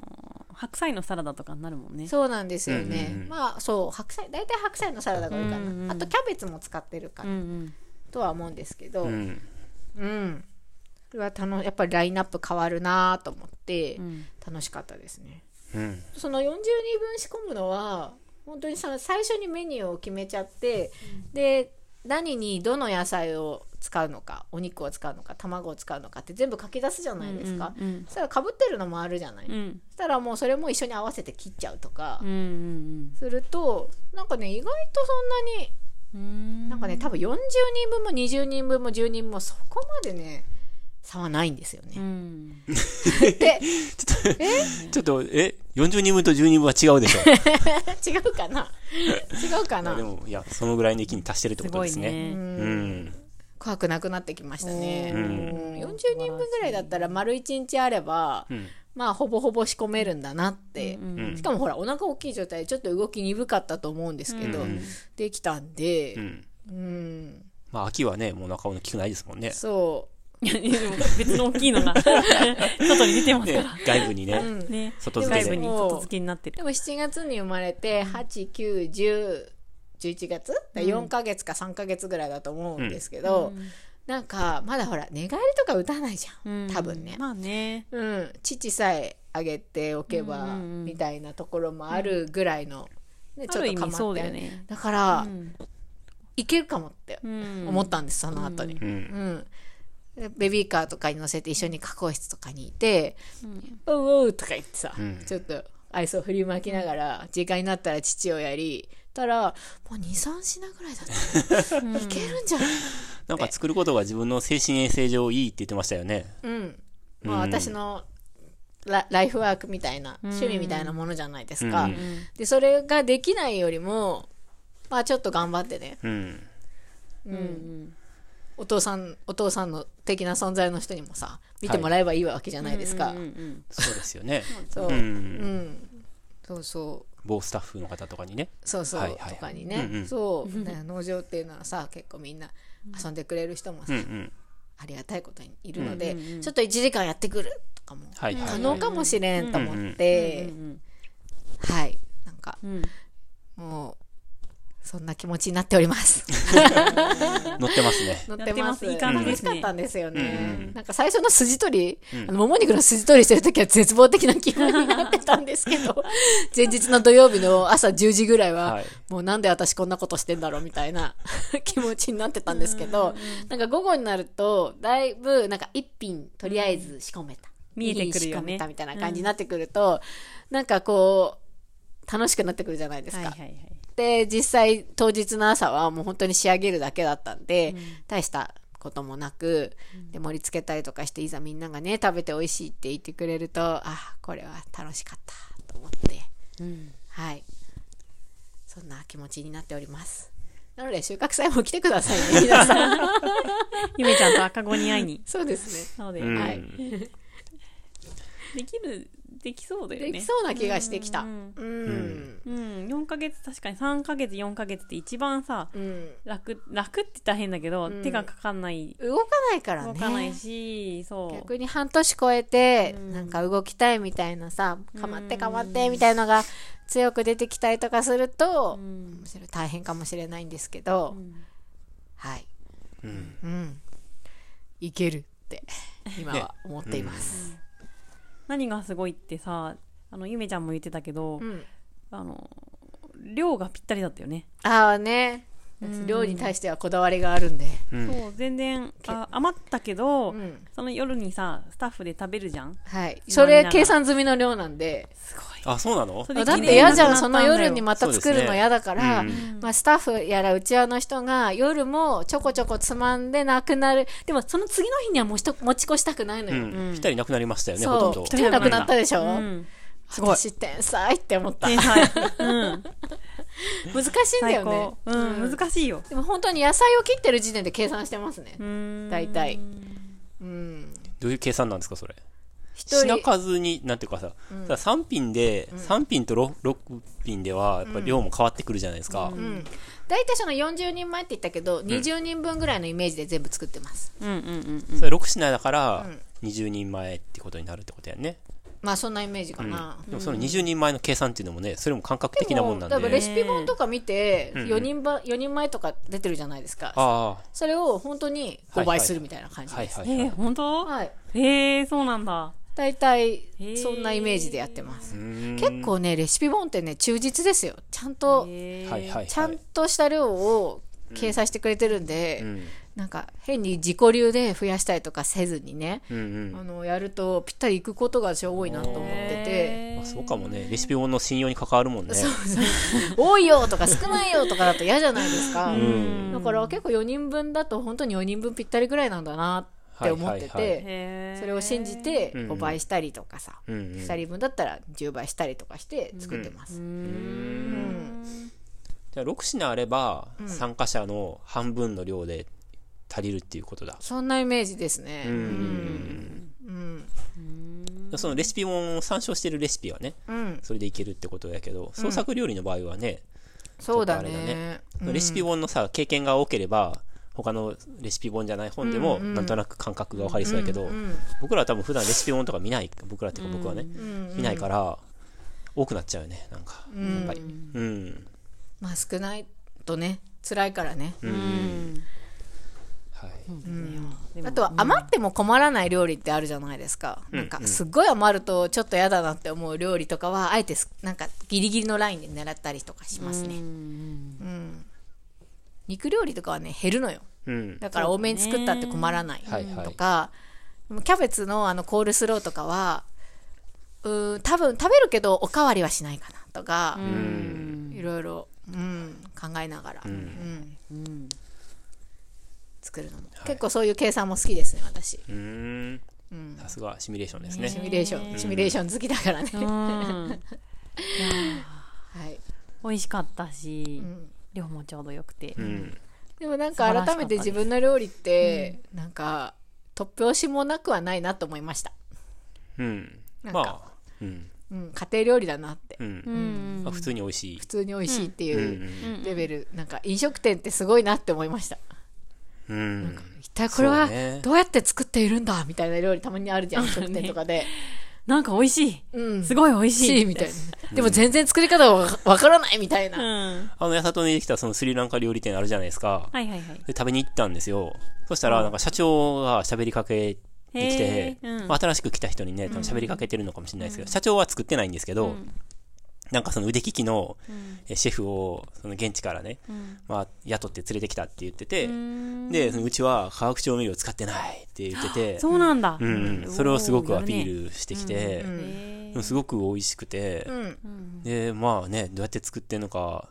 ー、白菜のサラダとかになるもんね。そうなんですよね、うんうんうん。まあそう白菜大体白菜のサラダが多いかな、うんうんあとキャベツも使ってるかうんうん。とは思うんですけどう。うん、うん。これはたのやっぱりラインナップ変わるなと思ってうん楽しかったですね、うん。その40人分仕込むのは本当にその最初にメニューを決めちゃって、で何にどの野菜を使うのかお肉を使うのか卵を使うのかって全部書き出すじゃないですか、うんうんそしたらかぶってるのもあるじゃない、そうん。したらもうそれも一緒に合わせて切っちゃうとかうんうんするとなんかね意外とそんなにうん。なんかね多分40人分も20人分も10人分もそこまでね差はないんですようね。ん。[laughs] でちょっと、え ?40 人分と10人分は違うでしょ [laughs] 違うかな？違うかな？でも、いや、そのぐらいの域に達してるってすことですね。ごいね。うん。怖くなくなってきましたね。ううんん、40人分ぐらいだったら丸1日あれば、うん。まあほぼほぼ仕込めるんだなって、うんしかもほらお腹大きい状態でちょっと動き鈍かったと思うんですけど、うんできたんでう、ん。うん、まあ、秋はね、もう中尾の効くないですもんね。そいやでも別の大きいのが [laughs] 外に出てますかねら。外部にね。う、うん、ね。外付けで外部に外付けになってる。でも7月に生まれて8、9、10、11月、だ4ヶ月か3ヶ月ぐらいだと思うんですけど、なんかまだほら寝返りとか打たないじゃん、多分ね。まあね。うん、父さえあげておけば、うんうんうん。みたいなところもあるぐらいの、ねある意味かまってそうだよね。だから、うん。いけるかもってうん思ったんです、その後に、う。うん。ベビーカーとかに乗せて一緒に加工室とかにいて「ううう」とか言ってさ、うん。ちょっとアイスを振りまきながら時間になったら父をやりたらもう23品ぐらいだった。いけるんじゃない？なんか作ることが自分の精神衛生上いいって言ってましたよね。うん。まあ、うん私のラライフワークみたいな、趣味みたいなものじゃないですか、うん。でそれができないよりもまあちょっと頑張ってね、うん。うん。お父さんお父さんの的な存在の人にもさ見てもらえばいいわけじゃないですか、うんうんそうですよね。[laughs] そう、ううんん。そうそう某スタッフの方とかにね。そうそう、はいはいはい。とかにね、うんうん。そう、ね農場っていうのはさ結構みんな遊んでくれる人もさ、うんうん。ありがたいことにいるので、ちょっと1時間やってくるとかも。可能かもしれんと思って、うん。はい。なんかうん。もうそんな気持ちになっております。[laughs] 乗ってますね。[laughs] 乗ってます。いい感じですねかったんですよね、うん。なんか最初の筋取り、あのもも肉の筋取りしてる時は絶望的な気分になってたんですけど [laughs] 前日の土曜日の朝10時ぐらいは、はい。もうなんで私こんなことしてんだろうみたいな気持ちになってたんですけど、なんか午後になるとだいぶなんか一品とりあえず仕込めた、見えてくるよね。仕込めたみたいな感じになってくると、なんかこう楽しくなってくるじゃないですか、はいはいはい。で実際当日の朝はもう本当に仕上げるだけだったんで、大したこともなく、で盛り付けたりとかしていざみんながね食べて美味しいって言ってくれるとあこれは楽しかったと思って、はいそんな気持ちになっております。なので、収穫祭も来てくださいね、[laughs] 皆さん。ゆめちゃんと赤子に会いに。そうですね。なので、うんはい [laughs] できる、できそうだよね。できそうな気がしてきた。ううんん。うん、4ヶ月、確かに3ヶ月、4ヶ月って一番さ、うん。楽、楽って言ったら変だけど、うん手がかかんない、動かないからね。動かないし、そう。逆に半年超えて、うんなんか動きたいみたいなさ、かまってうんかまってみたいのが強く出てきたりとかするとう、んむしろ大変かもしれないんですけど、うんはい。うん。うん。いけるって、今は思っています。何がすごいってさ、あの、ゆめちゃんも言ってたけど、うん。あの、量がぴったりだったよね。ああね、うん量に対してはこだわりがあるんで。うん。そう、全然、あ余ったけど、うん。その夜にさ、スタッフで食べるじゃんはい。それ計算済みの量なんで、すごい。あ、そうなの？だって嫌じゃん、その夜にまた作るの嫌だから、まあ、スタッフやらうちわの人が夜もちょこちょこつまんでなくなる。でもその次の日にはもうひと持ち越したくないのうよ。ん。ぴったりなくなりましたよね、ほとんどそう。。ぴったりなくなったでしょ、うん。すごい。私天才って思った。天才。うん。[laughs] [laughs] 難しいんだよね。。うん、難しいよ。でも本当に野菜を切ってる時点で計算してますね。うん。大体うん。どういう計算なんですか、それ？品数に、なんていうかさ、さ3品で、3品と 6, 6品では、やっぱ量も変わってくるじゃないですか。うん。大体その40人前って言ったけど、20人分ぐらいのイメージで全部作ってます。うんうんうんうん。それ6品だから、20人前ってことになるってことやね。まあそんなイメージかな。でもその20人前の計算っていうのもね、それも感覚的なもんなんでも多分レで。シピ本とか見て、うん4人ば、4人前とか出てるじゃないですか。あそれを本当に5倍するみたいな感あ、じです。はいはいはい。えー、本当？はい。えー、そうなんだ。大体そんなイメージでやってます。結構ね、レシピ本ってね、忠実ですよ。ちゃんと。ちゃんとした量を掲載してくれてるんで、うん。なんか変に自己流で増やしたりとかせずにね、うんうん。あの、やるとぴったりいくことが私は多いなと思ってて、あ、そうかもね。レシピ本の信用に関わるもんね。多いよとか少ないよとかだと嫌じゃないですか。んだから結構4人分だと本当に4人分ぴったりぐらいなんだなって思ってて、それを信じてうん5倍したりとかさ、うんうん。2人分だったら10倍したりとかして作ってます。うーうんん。じゃあ6品あれば、参加者の半分の量で足りるっていうことだ。そんなイメージですね。うんうん。そのレシピ本を参照してるレシピはね、うん。それでいけるってことやけど、創作料理の場合はね、そうだちょっとあれね。レシピ本のさ、経験が多ければ、他のレシピ本じゃない本でも、なんとなく感覚がわかりそうやけど、僕らは多分普段レシピ本とか見ない、僕らっていうか僕はね、見ないから、多くなっちゃうよね、なんか、やっぱり。うん。まあ少ないとね、辛いからね。うん。あとは余っても困らない料理ってあるじゃないですか。なんかすっごい余るとちょっと嫌だなって思う料理とかは、あえてすなんかギリギリのラインで狙ったりとかしますね。うん。肉料理とかはね、減るのよ。うん。だから多めに作ったって困らないはいはいとか、キャベツのあのコールスローとかは、うーん、多分食べるけどおかわりはしないかなとか、うん。いろいろ、うん、考えながら、んうんうん。作るのも、結構そういう計算も好きですね、私。うーん。さすがシミュレーションですシね。ミュレーション、シミュレーション好きだからね。うん。[laughs] はい。美味しかったし、量もちょうどよくて。うん。でもなんか改めて自分の料理って、なんか、突拍子もなくはないなと思いました。うん。なんかまあ、うん。うん、家庭料理だなって。うん。うん。まあ普通に美味しい普。通に美味しいってうんいうレベル、なんか飲食店ってすごいなって思いました。うん。一体これはどうやって作っているんだみたいな料理たまにあるじゃん、飲 [laughs] 食店とかで。なんか美味しい。うん。すごい美味しい。しいみたいな。でも全然作り方がわわからないみたいな。うん。あの、八里にできたそのスリランカ料理店あるじゃないですか。はいはいはい。で、食べに行ったんですよ。そしたら、なんか社長が喋りかけてきてうんまあ、新しく来た人にね、多分喋りかけてるのかもしれないですけど、社長は作ってないんですけど、なんかその腕利きのえシェフを、その現地からね、まあ、雇って連れてきたって言ってて、で、そのうちは化学調味料使ってないって言ってて、そうなんだ。うんうん、それをすごくアピールしてきて、へでもすごく美味しくて、うん。で、まあね、どうやって作ってんのか、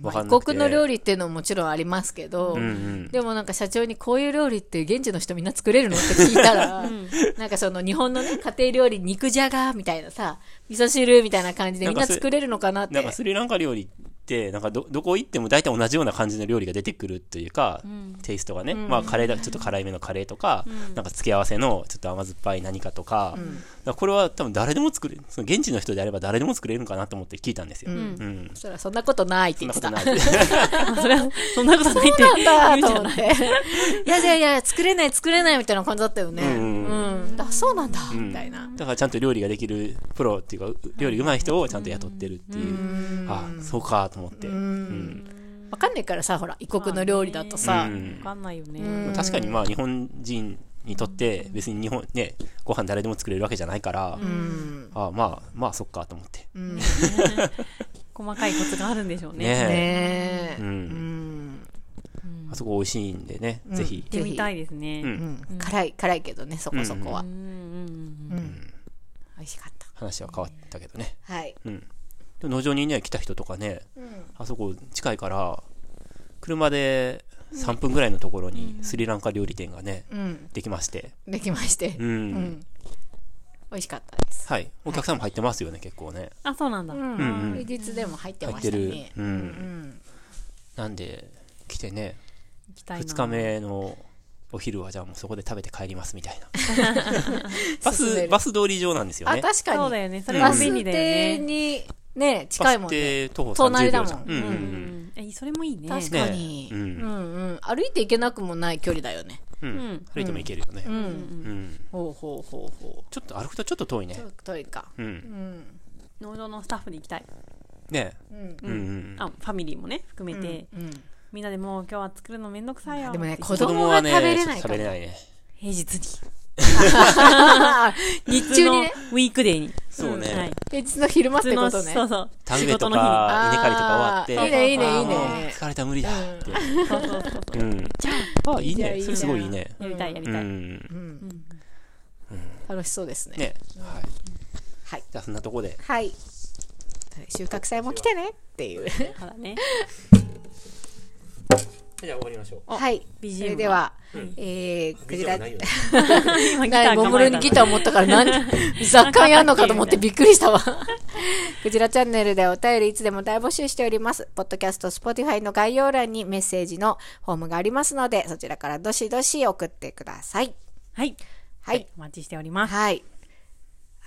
わかんなくて。異国の料理っていうのももちろんありますけど、うんうん。でもなんか社長にこういう料理って現地の人みんな作れるのって聞いたら、なんかその日本のね、家庭料理肉じゃがみたいなさ、味噌汁みたいな感じでみんな作れるのかなって。なんかスリランカ料理って、なんかど、どこ行っても大体同じような感じの料理が出てくるというか、テイストがね、まあカレーだ、ちょっと辛いめのカレーとか、なんか付け合わせのちょっと甘酸っぱい何かとか、だからこれは多分誰でも作れる、その現地の人であれば誰でも作れるのかなと思って聞いたんですよ。うん。そしたらそんなことないってそん言ってた。なことない。それは、そんなことないってそうなんだ言うんじゃないと思って。いやいやいや、作れない作れないみたいな感じだったよね。ううんん。あ、そうなんだ、みたいな。だからちゃんと料理ができるプロっていうか、う料理上手い人をちゃんと雇ってるっていう。あそうかと思って。うんわかんないからさ、ほら、異国の料理だとさ、うんわかんないよね。確かにまあ日本人にとって別に日本ね、ご飯誰でも作れるわけじゃないから、あまあまあそっかと思って。細かいコツがあるんでしょうね。ね。う。うんん。あそこ美味しいんでね、ぜひ行っ。てみたいですね。ううんうん。辛い、辛いけどね、そこそこは。うんうん美味しかった。話は変わったけどね。はい。うん。でも農場にね、来た人とかね、あそこ近いから、車で3分ぐらいのところにスリランカ料理店がね、うん。できまして。できまして。うん。うん。美味しかったです。はい。お客さんも入ってますよね、結構ね。あ、そうなんだ。うんうん平日でも入って入ってるましたね。。う。うんん。なんで、来てね、行きたいな。2日目のお昼はじゃあもうそこで食べて帰りますみたいな。[laughs] [laughs] バス、バス通り上なんですよあ、ね。確かに。そうだよね。それバスは便利だよ停ね。に、ね、近いもんね。停徒歩30隣だもん秒じゃん。うんうん。え、それもいいね。確かに。ねうんうんうん。歩いて行けなくもない距離だよね。うん。歩いても行けるよね。う。うんん。ほうほうほうほちょっと歩くとちょっと遠いねう。ちょ。っと遠いか。う。うんん。農場のスタッフで行きたい。ねうん。うんうん。あ、ファミリーもね、含めて。うん。みんなでもう今日は作るのめんどくさいよ。でもね子供が食べれないちょっと食べれないね。平日に。[laughs] 日中にね、ウィークデーに。そうねはい。平日の昼間ってことね。そうそう。田植えと。か、稲刈りとか終わって。いいねいいねいいね疲れた無理だって。そうそうそう。うん。ああ、いいね。いいじゃんいいじゃんそれすごいいいね。やりたいやりうたい。ん。楽しそうですね。ね。はい。はい。じゃあそんなとこで。はい。収穫祭も来てねっていう。ほらね。じゃあ終わりましょう。はい。BGM それでは、えー、クジラ、ないよね。今ギターなボムロにギター持ったから何、[laughs] 雑感やんのかと思ってびっくりしたわ。クジラチャンネルでお便りいつでも大募集しております。ポッドキャスト、スポティファイの概要欄にメッセージのフォームがありますので、そちらからどしどし送ってください。はい。はい。お待ちしております。はい。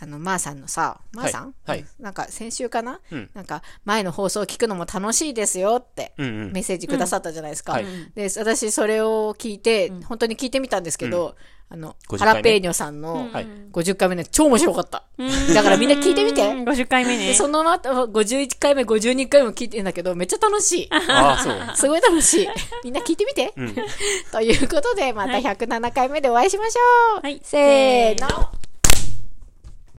あの、まーさんのさ、まーさん？はいなんか先週かな、うんなんか前の放送を聞くのも楽しいですよってうんうんメッセージくださったじゃないですか。はいで、私それを聞いて、本当に聞いてみたんですけど、あの、50ハラペーニョさんのはい50回目ね、超面白かった。だからみんな聞いてみて。うん50回目ねで。その後、51回目、52回も聞いてんだけど、めっちゃ楽しい。ああ、そう。[laughs] すごい楽しい。みんな聞いてみて。うん。[laughs] ということで、また107回目でお会いしましょう。はいせーの。